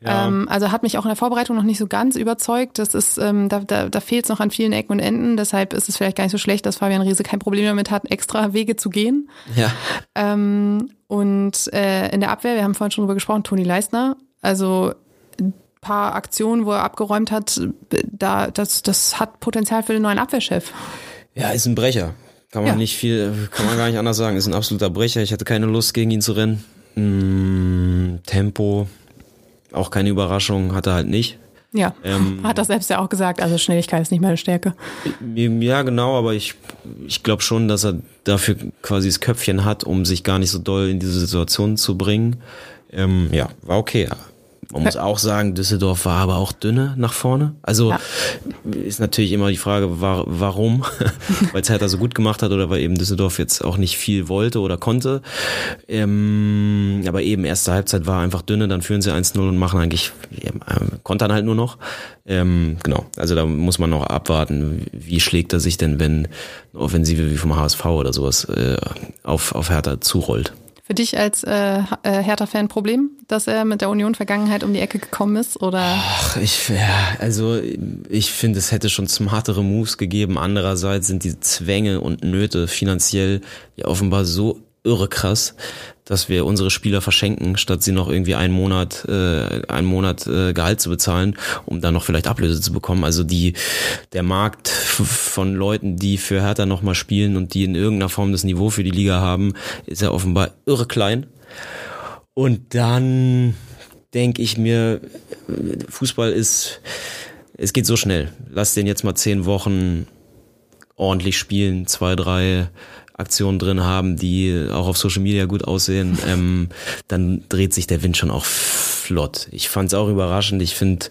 Ja. Ähm, also hat mich auch in der Vorbereitung noch nicht so ganz überzeugt. Das ist, ähm, da, da, da fehlt es noch an vielen Ecken und Enden. Deshalb ist es vielleicht gar nicht so schlecht, dass Fabian Riese kein Problem damit hat, extra Wege zu gehen. Ja. Ähm, und äh, in der Abwehr, wir haben vorhin schon drüber gesprochen, Toni Leisner. Also ein paar Aktionen, wo er abgeräumt hat, da, das, das hat Potenzial für den neuen Abwehrchef. Ja, ist ein Brecher. Kann man ja. nicht viel, kann man gar nicht anders sagen. Ist ein absoluter Brecher. Ich hatte keine Lust, gegen ihn zu rennen. Mm, Tempo, auch keine Überraschung, hat er halt nicht. Ja, ähm, hat er selbst ja auch gesagt, also Schnelligkeit ist nicht meine Stärke. Ja, genau, aber ich, ich glaube schon, dass er dafür quasi das Köpfchen hat, um sich gar nicht so doll in diese Situation zu bringen. Ähm, ja, war okay. Man muss auch sagen, Düsseldorf war aber auch dünne nach vorne. Also ja. ist natürlich immer die Frage, war, warum? weil es Hertha so gut gemacht hat oder weil eben Düsseldorf jetzt auch nicht viel wollte oder konnte. Ähm, aber eben erste Halbzeit war einfach dünne, dann führen sie 1-0 und machen eigentlich, ja, kontern halt nur noch. Ähm, genau, also da muss man noch abwarten, wie schlägt er sich denn, wenn eine Offensive wie vom HSV oder sowas äh, auf, auf Hertha zurollt. Für dich als äh, äh, Hertha-Fan Problem, dass er mit der Union-Vergangenheit um die Ecke gekommen ist? Oder? Ach, ich, ja, also ich finde, es hätte schon smartere Moves gegeben. Andererseits sind die Zwänge und Nöte finanziell ja offenbar so irre krass, dass wir unsere Spieler verschenken, statt sie noch irgendwie einen Monat, äh, einen Monat äh, Gehalt zu bezahlen, um dann noch vielleicht Ablöse zu bekommen. Also die, der Markt von Leuten, die für Hertha nochmal spielen und die in irgendeiner Form das Niveau für die Liga haben, ist ja offenbar irre klein. Und dann denke ich mir, Fußball ist, es geht so schnell. Lass den jetzt mal zehn Wochen ordentlich spielen, zwei, drei Aktionen drin haben, die auch auf Social Media gut aussehen, ähm, dann dreht sich der Wind schon auch flott. Ich fand es auch überraschend. Ich finde,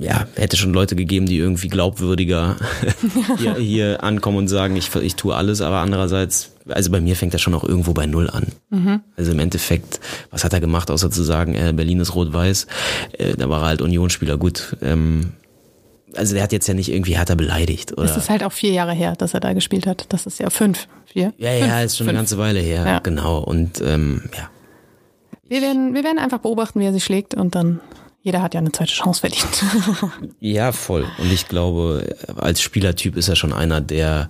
ja, hätte schon Leute gegeben, die irgendwie glaubwürdiger hier, hier ankommen und sagen, ich, ich tue alles, aber andererseits, also bei mir fängt er schon auch irgendwo bei Null an. Mhm. Also im Endeffekt, was hat er gemacht, außer zu sagen, äh, Berlin ist rot-weiß, äh, da war er halt Unionsspieler, gut. Ähm, also der hat jetzt ja nicht irgendwie härter beleidigt. Oder? Es ist halt auch vier Jahre her, dass er da gespielt hat. Das ist ja fünf, vier. Ja, ja, fünf, ist schon fünf. eine ganze Weile her, ja. genau. Und ähm, ja. Wir werden, wir werden einfach beobachten, wie er sich schlägt und dann jeder hat ja eine zweite Chance verdient. ja, voll. Und ich glaube, als Spielertyp ist er schon einer, der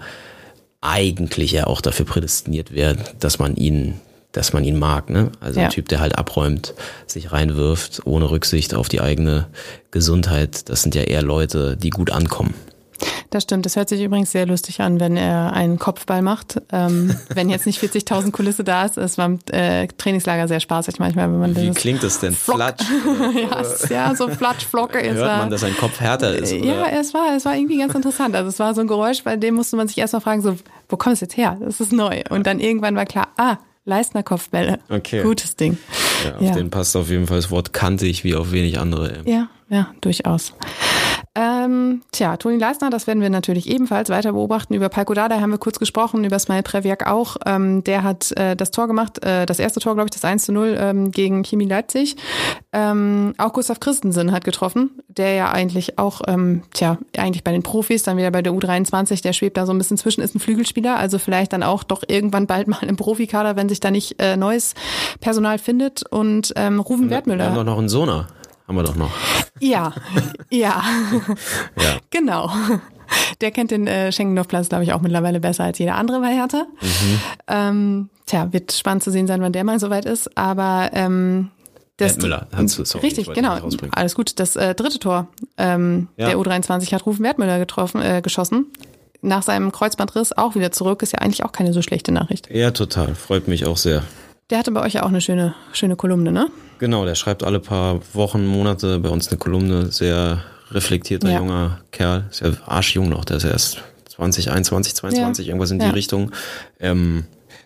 eigentlich ja auch dafür prädestiniert wäre, dass man ihn dass man ihn mag. Ne? Also ja. ein Typ, der halt abräumt, sich reinwirft, ohne Rücksicht auf die eigene Gesundheit. Das sind ja eher Leute, die gut ankommen. Das stimmt. Das hört sich übrigens sehr lustig an, wenn er einen Kopfball macht. Ähm, wenn jetzt nicht 40.000 Kulisse da ist. Es war im äh, Trainingslager sehr spaßig manchmal, wenn man Wie klingt das denn? Flatsch? ja, ja, so Flatsch, Flocke ist Hört man, dass ein Kopf härter ist? Oder? Ja, es war, es war irgendwie ganz interessant. Also es war so ein Geräusch, bei dem musste man sich erstmal fragen, so, wo kommt es jetzt her? Das ist neu. Und dann irgendwann war klar, ah, Leistner Kopfbälle. Okay. Gutes Ding. Ja, auf ja. den passt auf jeden Fall das Wort kantig wie auf wenig andere. Ja, ja, durchaus. Ähm, tja, Toni Leisner, das werden wir natürlich ebenfalls weiter beobachten. Über Palko Dada haben wir kurz gesprochen, über Smile Previak auch. Ähm, der hat äh, das Tor gemacht, äh, das erste Tor, glaube ich, das 1 zu 0 ähm, gegen Chemie Leipzig. Ähm, auch Gustav Christensen hat getroffen, der ja eigentlich auch, ähm, tja, eigentlich bei den Profis, dann wieder bei der U23, der schwebt da so ein bisschen zwischen, ist ein Flügelspieler, also vielleicht dann auch doch irgendwann bald mal im Profikader, wenn sich da nicht äh, neues Personal findet. Und ähm, Rufen Wertmüller. Wir haben doch noch einen Sohner haben wir doch noch. Ja, ja, ja. genau. Der kennt den äh, Schengendorfplatz, glaube ich, auch mittlerweile besser als jeder andere bei Hertha. Mhm. Ähm, tja, wird spannend zu sehen sein, wann der mal soweit ist. Aber ähm, das, Wertmüller, Hans, sorry, richtig, genau. Alles gut. Das äh, dritte Tor ähm, ja. der U23 hat Rufen Wertmüller getroffen, äh, geschossen. Nach seinem Kreuzbandriss auch wieder zurück. Ist ja eigentlich auch keine so schlechte Nachricht. Ja, total. Freut mich auch sehr. Der hatte bei euch ja auch eine schöne, schöne Kolumne, ne? Genau, der schreibt alle paar Wochen, Monate bei uns eine Kolumne. Sehr reflektierter ja. junger Kerl. Ist ja arschjung noch, der ist erst 20, 21, 22, ja. irgendwas in die ja. Richtung. Ähm,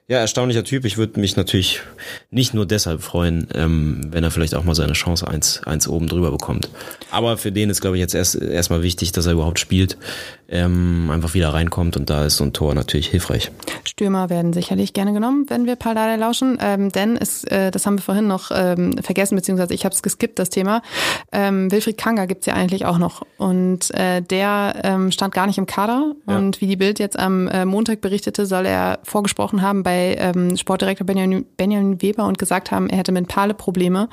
ja, erstaunlicher Typ. Ich würde mich natürlich nicht nur deshalb freuen, ähm, wenn er vielleicht auch mal seine Chance eins, eins oben drüber bekommt. Aber für den ist, glaube ich, jetzt erst erstmal wichtig, dass er überhaupt spielt, ähm, einfach wieder reinkommt und da ist so ein Tor natürlich hilfreich. Stürmer werden sicherlich gerne genommen, wenn wir Paldada lauschen, ähm, denn es, äh, das haben wir vorhin noch ähm, vergessen, beziehungsweise ich habe es geskippt, das Thema. Ähm, Wilfried Kanga gibt's ja eigentlich auch noch und äh, der ähm, stand gar nicht im Kader ja. und wie die Bild jetzt am äh, Montag berichtete, soll er vorgesprochen haben bei ähm, Sportdirektor Benjamin, Benjamin Weber und gesagt haben, er hätte mentale Probleme,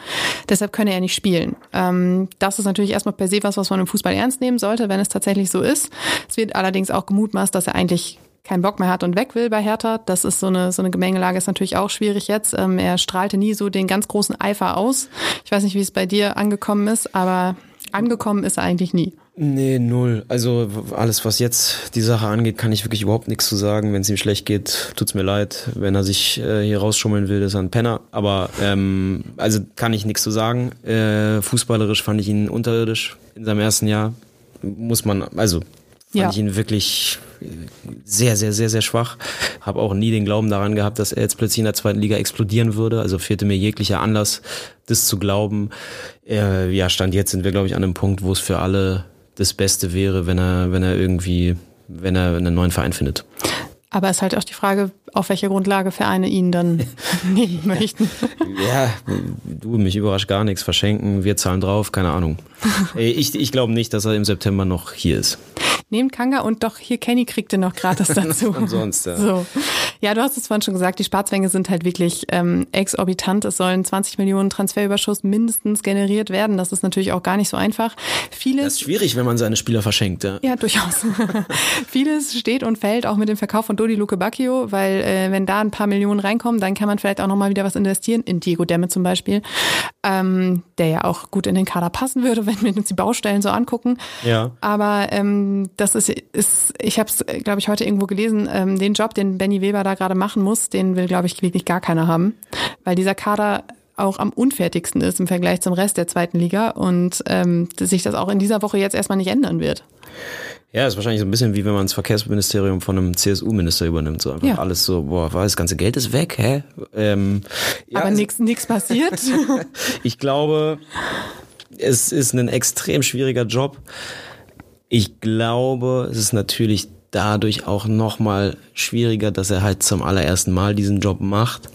deshalb könne er nicht spielen. Ähm, das ist natürlich erstmal per se was, was man im Fußball ernst nehmen sollte, wenn es tatsächlich so ist. Es wird allerdings auch gemutmaßt, dass er eigentlich keinen Bock mehr hat und weg will bei Hertha. Das ist so eine, so eine Gemengelage, ist natürlich auch schwierig jetzt. Ähm, er strahlte nie so den ganz großen Eifer aus. Ich weiß nicht, wie es bei dir angekommen ist, aber angekommen ist er eigentlich nie. Nee, null. Also alles, was jetzt die Sache angeht, kann ich wirklich überhaupt nichts zu sagen. Wenn es ihm schlecht geht, tut's mir leid. Wenn er sich äh, hier rausschummeln will, ist er ein Penner. Aber ähm, also kann ich nichts zu sagen. Äh, fußballerisch fand ich ihn unterirdisch in seinem ersten Jahr. Muss man, also fand ja. ich ihn wirklich sehr, sehr, sehr, sehr schwach. Habe auch nie den Glauben daran gehabt, dass er jetzt plötzlich in der zweiten Liga explodieren würde. Also fehlte mir jeglicher Anlass, das zu glauben. Äh, ja, Stand jetzt sind wir, glaube ich, an einem Punkt, wo es für alle das Beste wäre, wenn er, wenn er irgendwie, wenn er einen neuen Verein findet. Aber es ist halt auch die Frage, auf welcher Grundlage Vereine ihn dann nehmen möchten. Ja, du, mich überrascht gar nichts. Verschenken, wir zahlen drauf, keine Ahnung. Ich, ich glaube nicht, dass er im September noch hier ist. Nehmt Kanga und doch hier Kenny kriegte noch gratis dazu. Umsonst, ja. So. Ja, du hast es vorhin schon gesagt, die Sparzwänge sind halt wirklich ähm, exorbitant. Es sollen 20 Millionen Transferüberschuss mindestens generiert werden. Das ist natürlich auch gar nicht so einfach. Vieles, Das ist schwierig, wenn man seine Spieler verschenkt. Ja. ja, durchaus. Vieles steht und fällt auch mit dem Verkauf von Dodi Luke Bacchio, weil äh, wenn da ein paar Millionen reinkommen, dann kann man vielleicht auch nochmal wieder was investieren, in Diego Demme zum Beispiel, ähm, der ja auch gut in den Kader passen würde, wenn wir uns die Baustellen so angucken. Ja. Aber ähm, das ist, ist ich habe es, glaube ich, heute irgendwo gelesen, ähm, den Job, den Benny Weber da gerade machen muss, den will, glaube ich, wirklich gar keiner haben, weil dieser Kader auch am unfertigsten ist im Vergleich zum Rest der zweiten Liga und ähm, sich das auch in dieser Woche jetzt erstmal nicht ändern wird. Ja, ist wahrscheinlich so ein bisschen wie wenn man das Verkehrsministerium von einem CSU-Minister übernimmt. So einfach Ja. alles so, boah, war das ganze Geld ist weg, hä? Ähm, ja, Aber nichts nichts passiert. Ich glaube, es ist ein extrem schwieriger Job. Ich glaube, es ist natürlich dadurch auch noch mal schwieriger, dass er halt zum allerersten Mal diesen Job macht.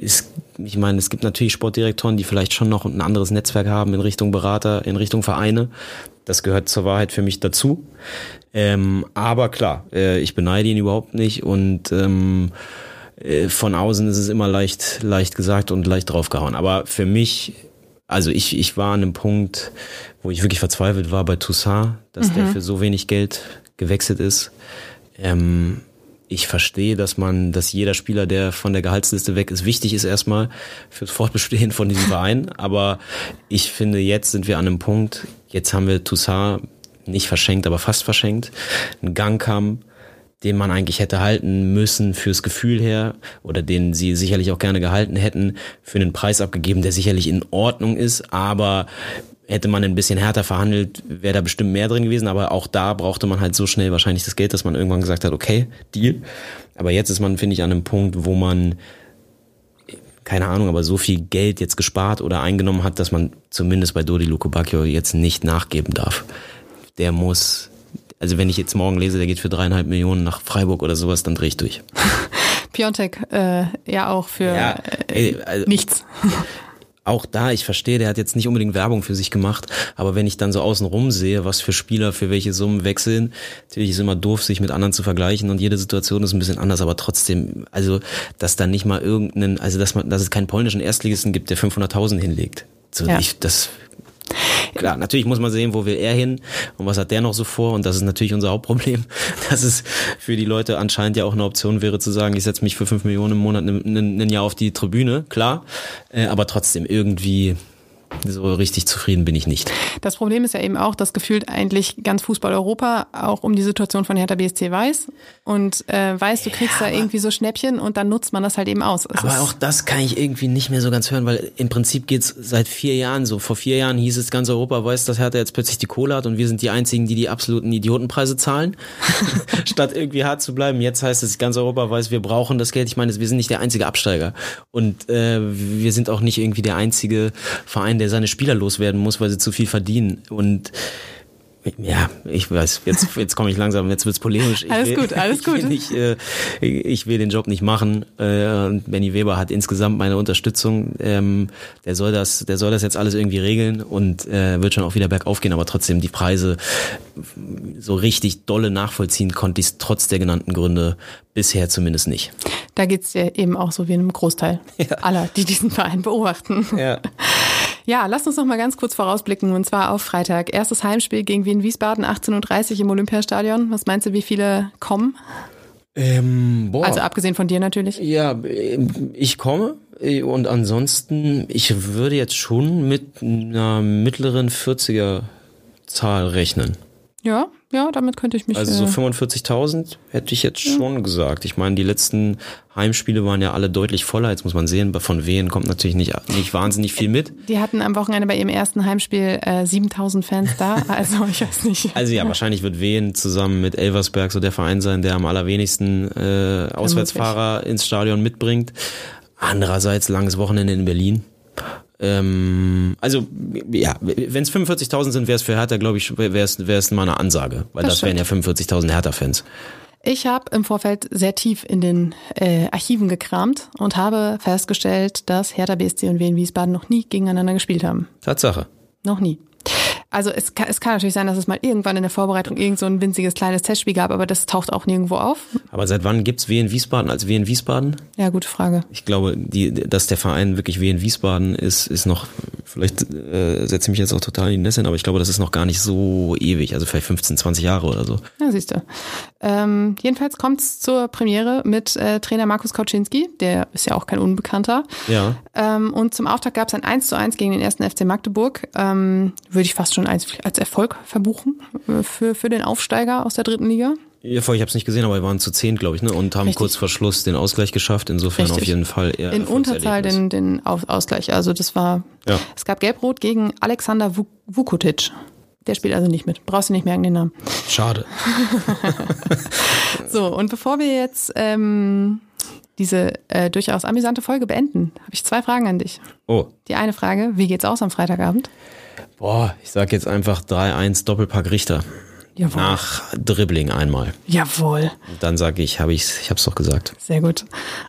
Es, ich meine, es gibt natürlich Sportdirektoren, die vielleicht schon noch ein anderes Netzwerk haben in Richtung Berater, in Richtung Vereine. Das gehört zur Wahrheit für mich dazu. Ähm, aber klar, äh, ich beneide ihn überhaupt nicht und ähm, äh, von außen ist es immer leicht, leicht gesagt und leicht draufgehauen. Aber für mich, also ich, ich war an einem Punkt, wo ich wirklich verzweifelt war bei Toussaint, dass der für so wenig Geld gewechselt ist. Ähm, ich verstehe, dass man, dass jeder Spieler, der von der Gehaltsliste weg ist, wichtig ist erstmal fürs Fortbestehen von diesem Verein. Aber ich finde, jetzt sind wir an einem Punkt, jetzt haben wir Toussaint nicht verschenkt, aber fast verschenkt. Ein Gang kam, den man eigentlich hätte halten müssen fürs Gefühl her oder den sie sicherlich auch gerne gehalten hätten, für einen Preis abgegeben, der sicherlich in Ordnung ist, aber hätte man ein bisschen härter verhandelt, wäre da bestimmt mehr drin gewesen, aber auch da brauchte man halt so schnell wahrscheinlich das Geld, dass man irgendwann gesagt hat, okay, Deal. Aber jetzt ist man, finde ich, an einem Punkt, wo man keine Ahnung, aber so viel Geld jetzt gespart oder eingenommen hat, dass man zumindest bei Dodi Bacchio jetzt nicht nachgeben darf. Der muss, also wenn ich jetzt morgen lese, der geht für dreieinhalb Millionen nach Freiburg oder sowas, dann drehe ich durch. Piontek äh, ja auch für Ja, äh, also- nichts. Auch da, ich verstehe, der hat jetzt nicht unbedingt Werbung für sich gemacht, aber wenn ich dann so außenrum sehe, was für Spieler für welche Summen wechseln, natürlich ist es immer doof, sich mit anderen zu vergleichen und jede Situation ist ein bisschen anders, aber trotzdem, also, dass da nicht mal irgendeinen, also, dass man, dass es keinen polnischen Erstligisten gibt, der 500.000 hinlegt. So, Ja. ich, das, Klar, natürlich muss man sehen, wo will er hin und was hat der noch so vor und das ist natürlich unser Hauptproblem, dass es für die Leute anscheinend ja auch eine Option wäre zu sagen, ich setze mich für fünf Millionen im Monat ein Jahr auf die Tribüne, klar, äh, aber trotzdem irgendwie so richtig zufrieden bin ich nicht. Das Problem ist ja eben auch, dass gefühlt eigentlich ganz Fußball-Europa auch um die Situation von Hertha BSC weiß und äh, weiß, du kriegst da irgendwie so Schnäppchen und dann nutzt man das halt eben aus. Es Aber auch das kann ich irgendwie nicht mehr so ganz hören, weil im Prinzip geht's seit vier Jahren so. Vor vier Jahren hieß es, ganz Europa weiß, dass Hertha jetzt plötzlich die Kohle hat und wir sind die Einzigen, die die absoluten Idiotenpreise zahlen, statt irgendwie hart zu bleiben. Jetzt heißt es, ganz Europa weiß, wir brauchen das Geld. Ich meine, wir sind nicht der einzige Absteiger und äh, wir sind auch nicht irgendwie der einzige Verein, der seine Spieler loswerden muss, weil sie zu viel verdienen. Und ja, ich weiß, jetzt, jetzt komme ich langsam, jetzt wird's polemisch. Ich Alles will, gut, alles ich will gut. Nicht, äh, ich will den Job nicht machen. Äh, und Benny Weber hat insgesamt meine Unterstützung. Ähm, der soll das, der soll das jetzt alles irgendwie regeln und äh, wird schon auch wieder bergauf gehen, aber trotzdem die Preise so richtig dolle nachvollziehen konnte ich es trotz der genannten Gründe bisher zumindest nicht. da geht's ja eben auch so wie einem Großteil aller, die diesen Verein beobachten. Ja. Ja, lasst uns noch mal ganz kurz vorausblicken und zwar auf Freitag. Erstes Heimspiel gegen Wien Wiesbaden, 18.30 Uhr im Olympiastadion. Was meinst du, wie viele kommen? Ähm. Also abgesehen von dir natürlich. Ja, ich komme äh, und ansonsten, ich würde jetzt schon mit einer mittleren 40er Zahl rechnen. Ja, ja, damit könnte ich mich. Also so äh, 45.000 hätte ich jetzt schon gesagt. Ich meine, die letzten Heimspiele waren ja alle deutlich voller. Jetzt muss man sehen, von Wehen kommt natürlich nicht, nicht wahnsinnig viel mit. die hatten am Wochenende bei ihrem ersten Heimspiel äh, 7000 Fans da. Also ich weiß nicht. Also ja, wahrscheinlich wird Wehen zusammen mit Elversberg so der Verein sein, der am allerwenigsten äh, Auswärtsfahrer ins Stadion mitbringt. Andererseits langes Wochenende in Berlin. Ähm, also ja, wenn es 45.000 sind, wäre es für Hertha, glaube ich, wäre es mal eine Ansage, weil das, Das wären ja 45.000 Hertha-Fans. Ich habe im Vorfeld sehr tief in den äh, Archiven gekramt und habe festgestellt, dass Hertha BSC und Wien Wiesbaden noch nie gegeneinander gespielt haben. Tatsache. Noch nie. Also es kann, es kann natürlich sein, dass es mal irgendwann in der Vorbereitung irgend so ein winziges kleines Testspiel gab, aber das taucht auch nirgendwo auf. Aber seit wann gibt's Wien Wiesbaden als Wien Wiesbaden? Ja, gute Frage. Ich glaube, die, dass der Verein wirklich Wien Wiesbaden ist, ist noch, vielleicht äh, setze ich mich jetzt auch total in die Nässe, aber ich glaube, das ist noch gar nicht so ewig, also vielleicht 15, 20 Jahre oder so. Ja, siehst du. Ähm, jedenfalls kommt's zur Premiere mit äh, Trainer Markus Kauczynski, der ist ja auch kein Unbekannter. Ja. Ähm, und zum Auftakt gab's ein 1 zu 1 gegen den ersten FC Magdeburg. Ähm, würde ich fast schon als, als Erfolg verbuchen äh, für, für den Aufsteiger aus der dritten Liga. Ja, voll, ich habe es nicht gesehen, aber wir waren zu zehn, glaube ich, ne? Und haben Richtig. kurz vor Schluss den Ausgleich geschafft. Insofern Richtig. auf jeden Fall eher In Unterzahl den, den Aus- Ausgleich. Also das war, Ja. es gab Gelb-Rot gegen Alexander Vuk- Vukotic. Der spielt also nicht mit. Brauchst du nicht merken, den Namen. Schade. So, und bevor wir jetzt ähm, diese äh, durchaus amüsante Folge beenden, habe ich zwei Fragen an dich. Oh, Die eine Frage, wie geht's aus am Freitagabend? Boah, ich sag jetzt einfach 3-1 Doppelpack Richter. Jawohl. Nach Dribbling einmal. Jawohl. Und dann sage ich, habe ich's, ich hab's doch gesagt. Sehr gut.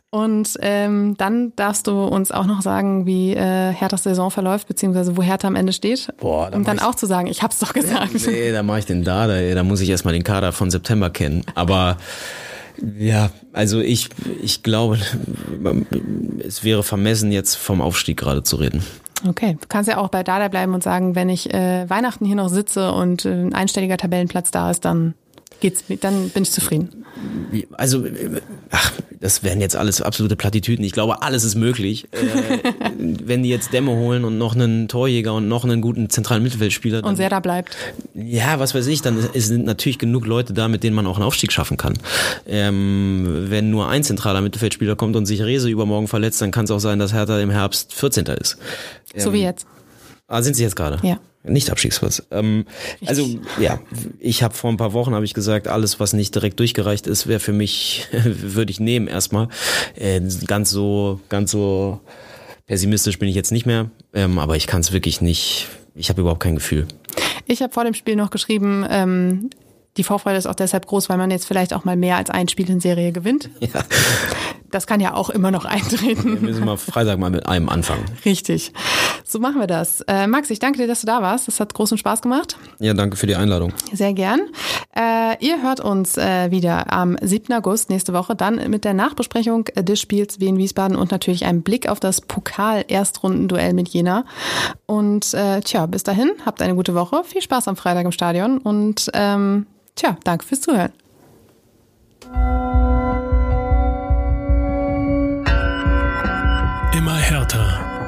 Und ähm, dann darfst du uns auch noch sagen, wie äh, Herthas Saison verläuft, beziehungsweise wo Hertha am Ende steht. Boah, da um dann auch zu sagen, ich hab's doch gesagt. Nee, da mache ich den da, da, da muss ich erstmal den Kader von September kennen. Aber ja, also ich, ich glaube, es wäre vermessen, jetzt vom Aufstieg gerade zu reden. Okay, du kannst ja auch bei Dada bleiben und sagen, wenn ich äh, Weihnachten hier noch sitze und äh, ein einstelliger Tabellenplatz da ist, dann geht's, dann bin ich zufrieden. Also, äh, ach, das wären jetzt alles absolute Plattitüden. Ich glaube, alles ist möglich. Äh, wenn die jetzt Dämme holen und noch einen Torjäger und noch einen guten zentralen Mittelfeldspieler, Und dann, Serda bleibt. ja, was weiß ich, dann ist- sind natürlich genug Leute da, mit denen man auch einen Aufstieg schaffen kann. Ähm, wenn nur ein zentraler Mittelfeldspieler kommt und sich Rese übermorgen verletzt, dann kann es auch sein, dass Hertha im Herbst 14. ist. So wie jetzt. Ah, sind sie jetzt gerade? Ja. Nicht Abstiegsplatz. Ähm, also ja, ich habe vor ein paar Wochen habe ich gesagt, alles was nicht direkt durchgereicht ist, wäre für mich würde ich nehmen erstmal. Äh, ganz so ganz so pessimistisch bin ich jetzt nicht mehr, ähm, aber ich kann es wirklich nicht. Ich habe überhaupt kein Gefühl. Ich habe vor dem Spiel noch geschrieben, ähm, die Vorfreude ist auch deshalb groß, weil man jetzt vielleicht auch mal mehr als ein Spiel in Serie gewinnt. Ja, Das kann ja auch immer noch eintreten. wir müssen mal Freitag mal mit einem anfangen. Richtig. So machen wir das. Äh, Max, ich danke dir, dass du da warst. Das hat großen Spaß gemacht. Ja, danke für die Einladung. Sehr gern. Äh, ihr hört uns äh, wieder am 7. August nächste Woche, dann mit der Nachbesprechung des Spiels Wien Wiesbaden und natürlich einem Blick auf das Pokal-Erstrundenduell mit Jena. Und äh, tja, bis dahin, habt eine gute Woche, viel Spaß am Freitag im Stadion und ähm, tja, danke fürs Zuhören.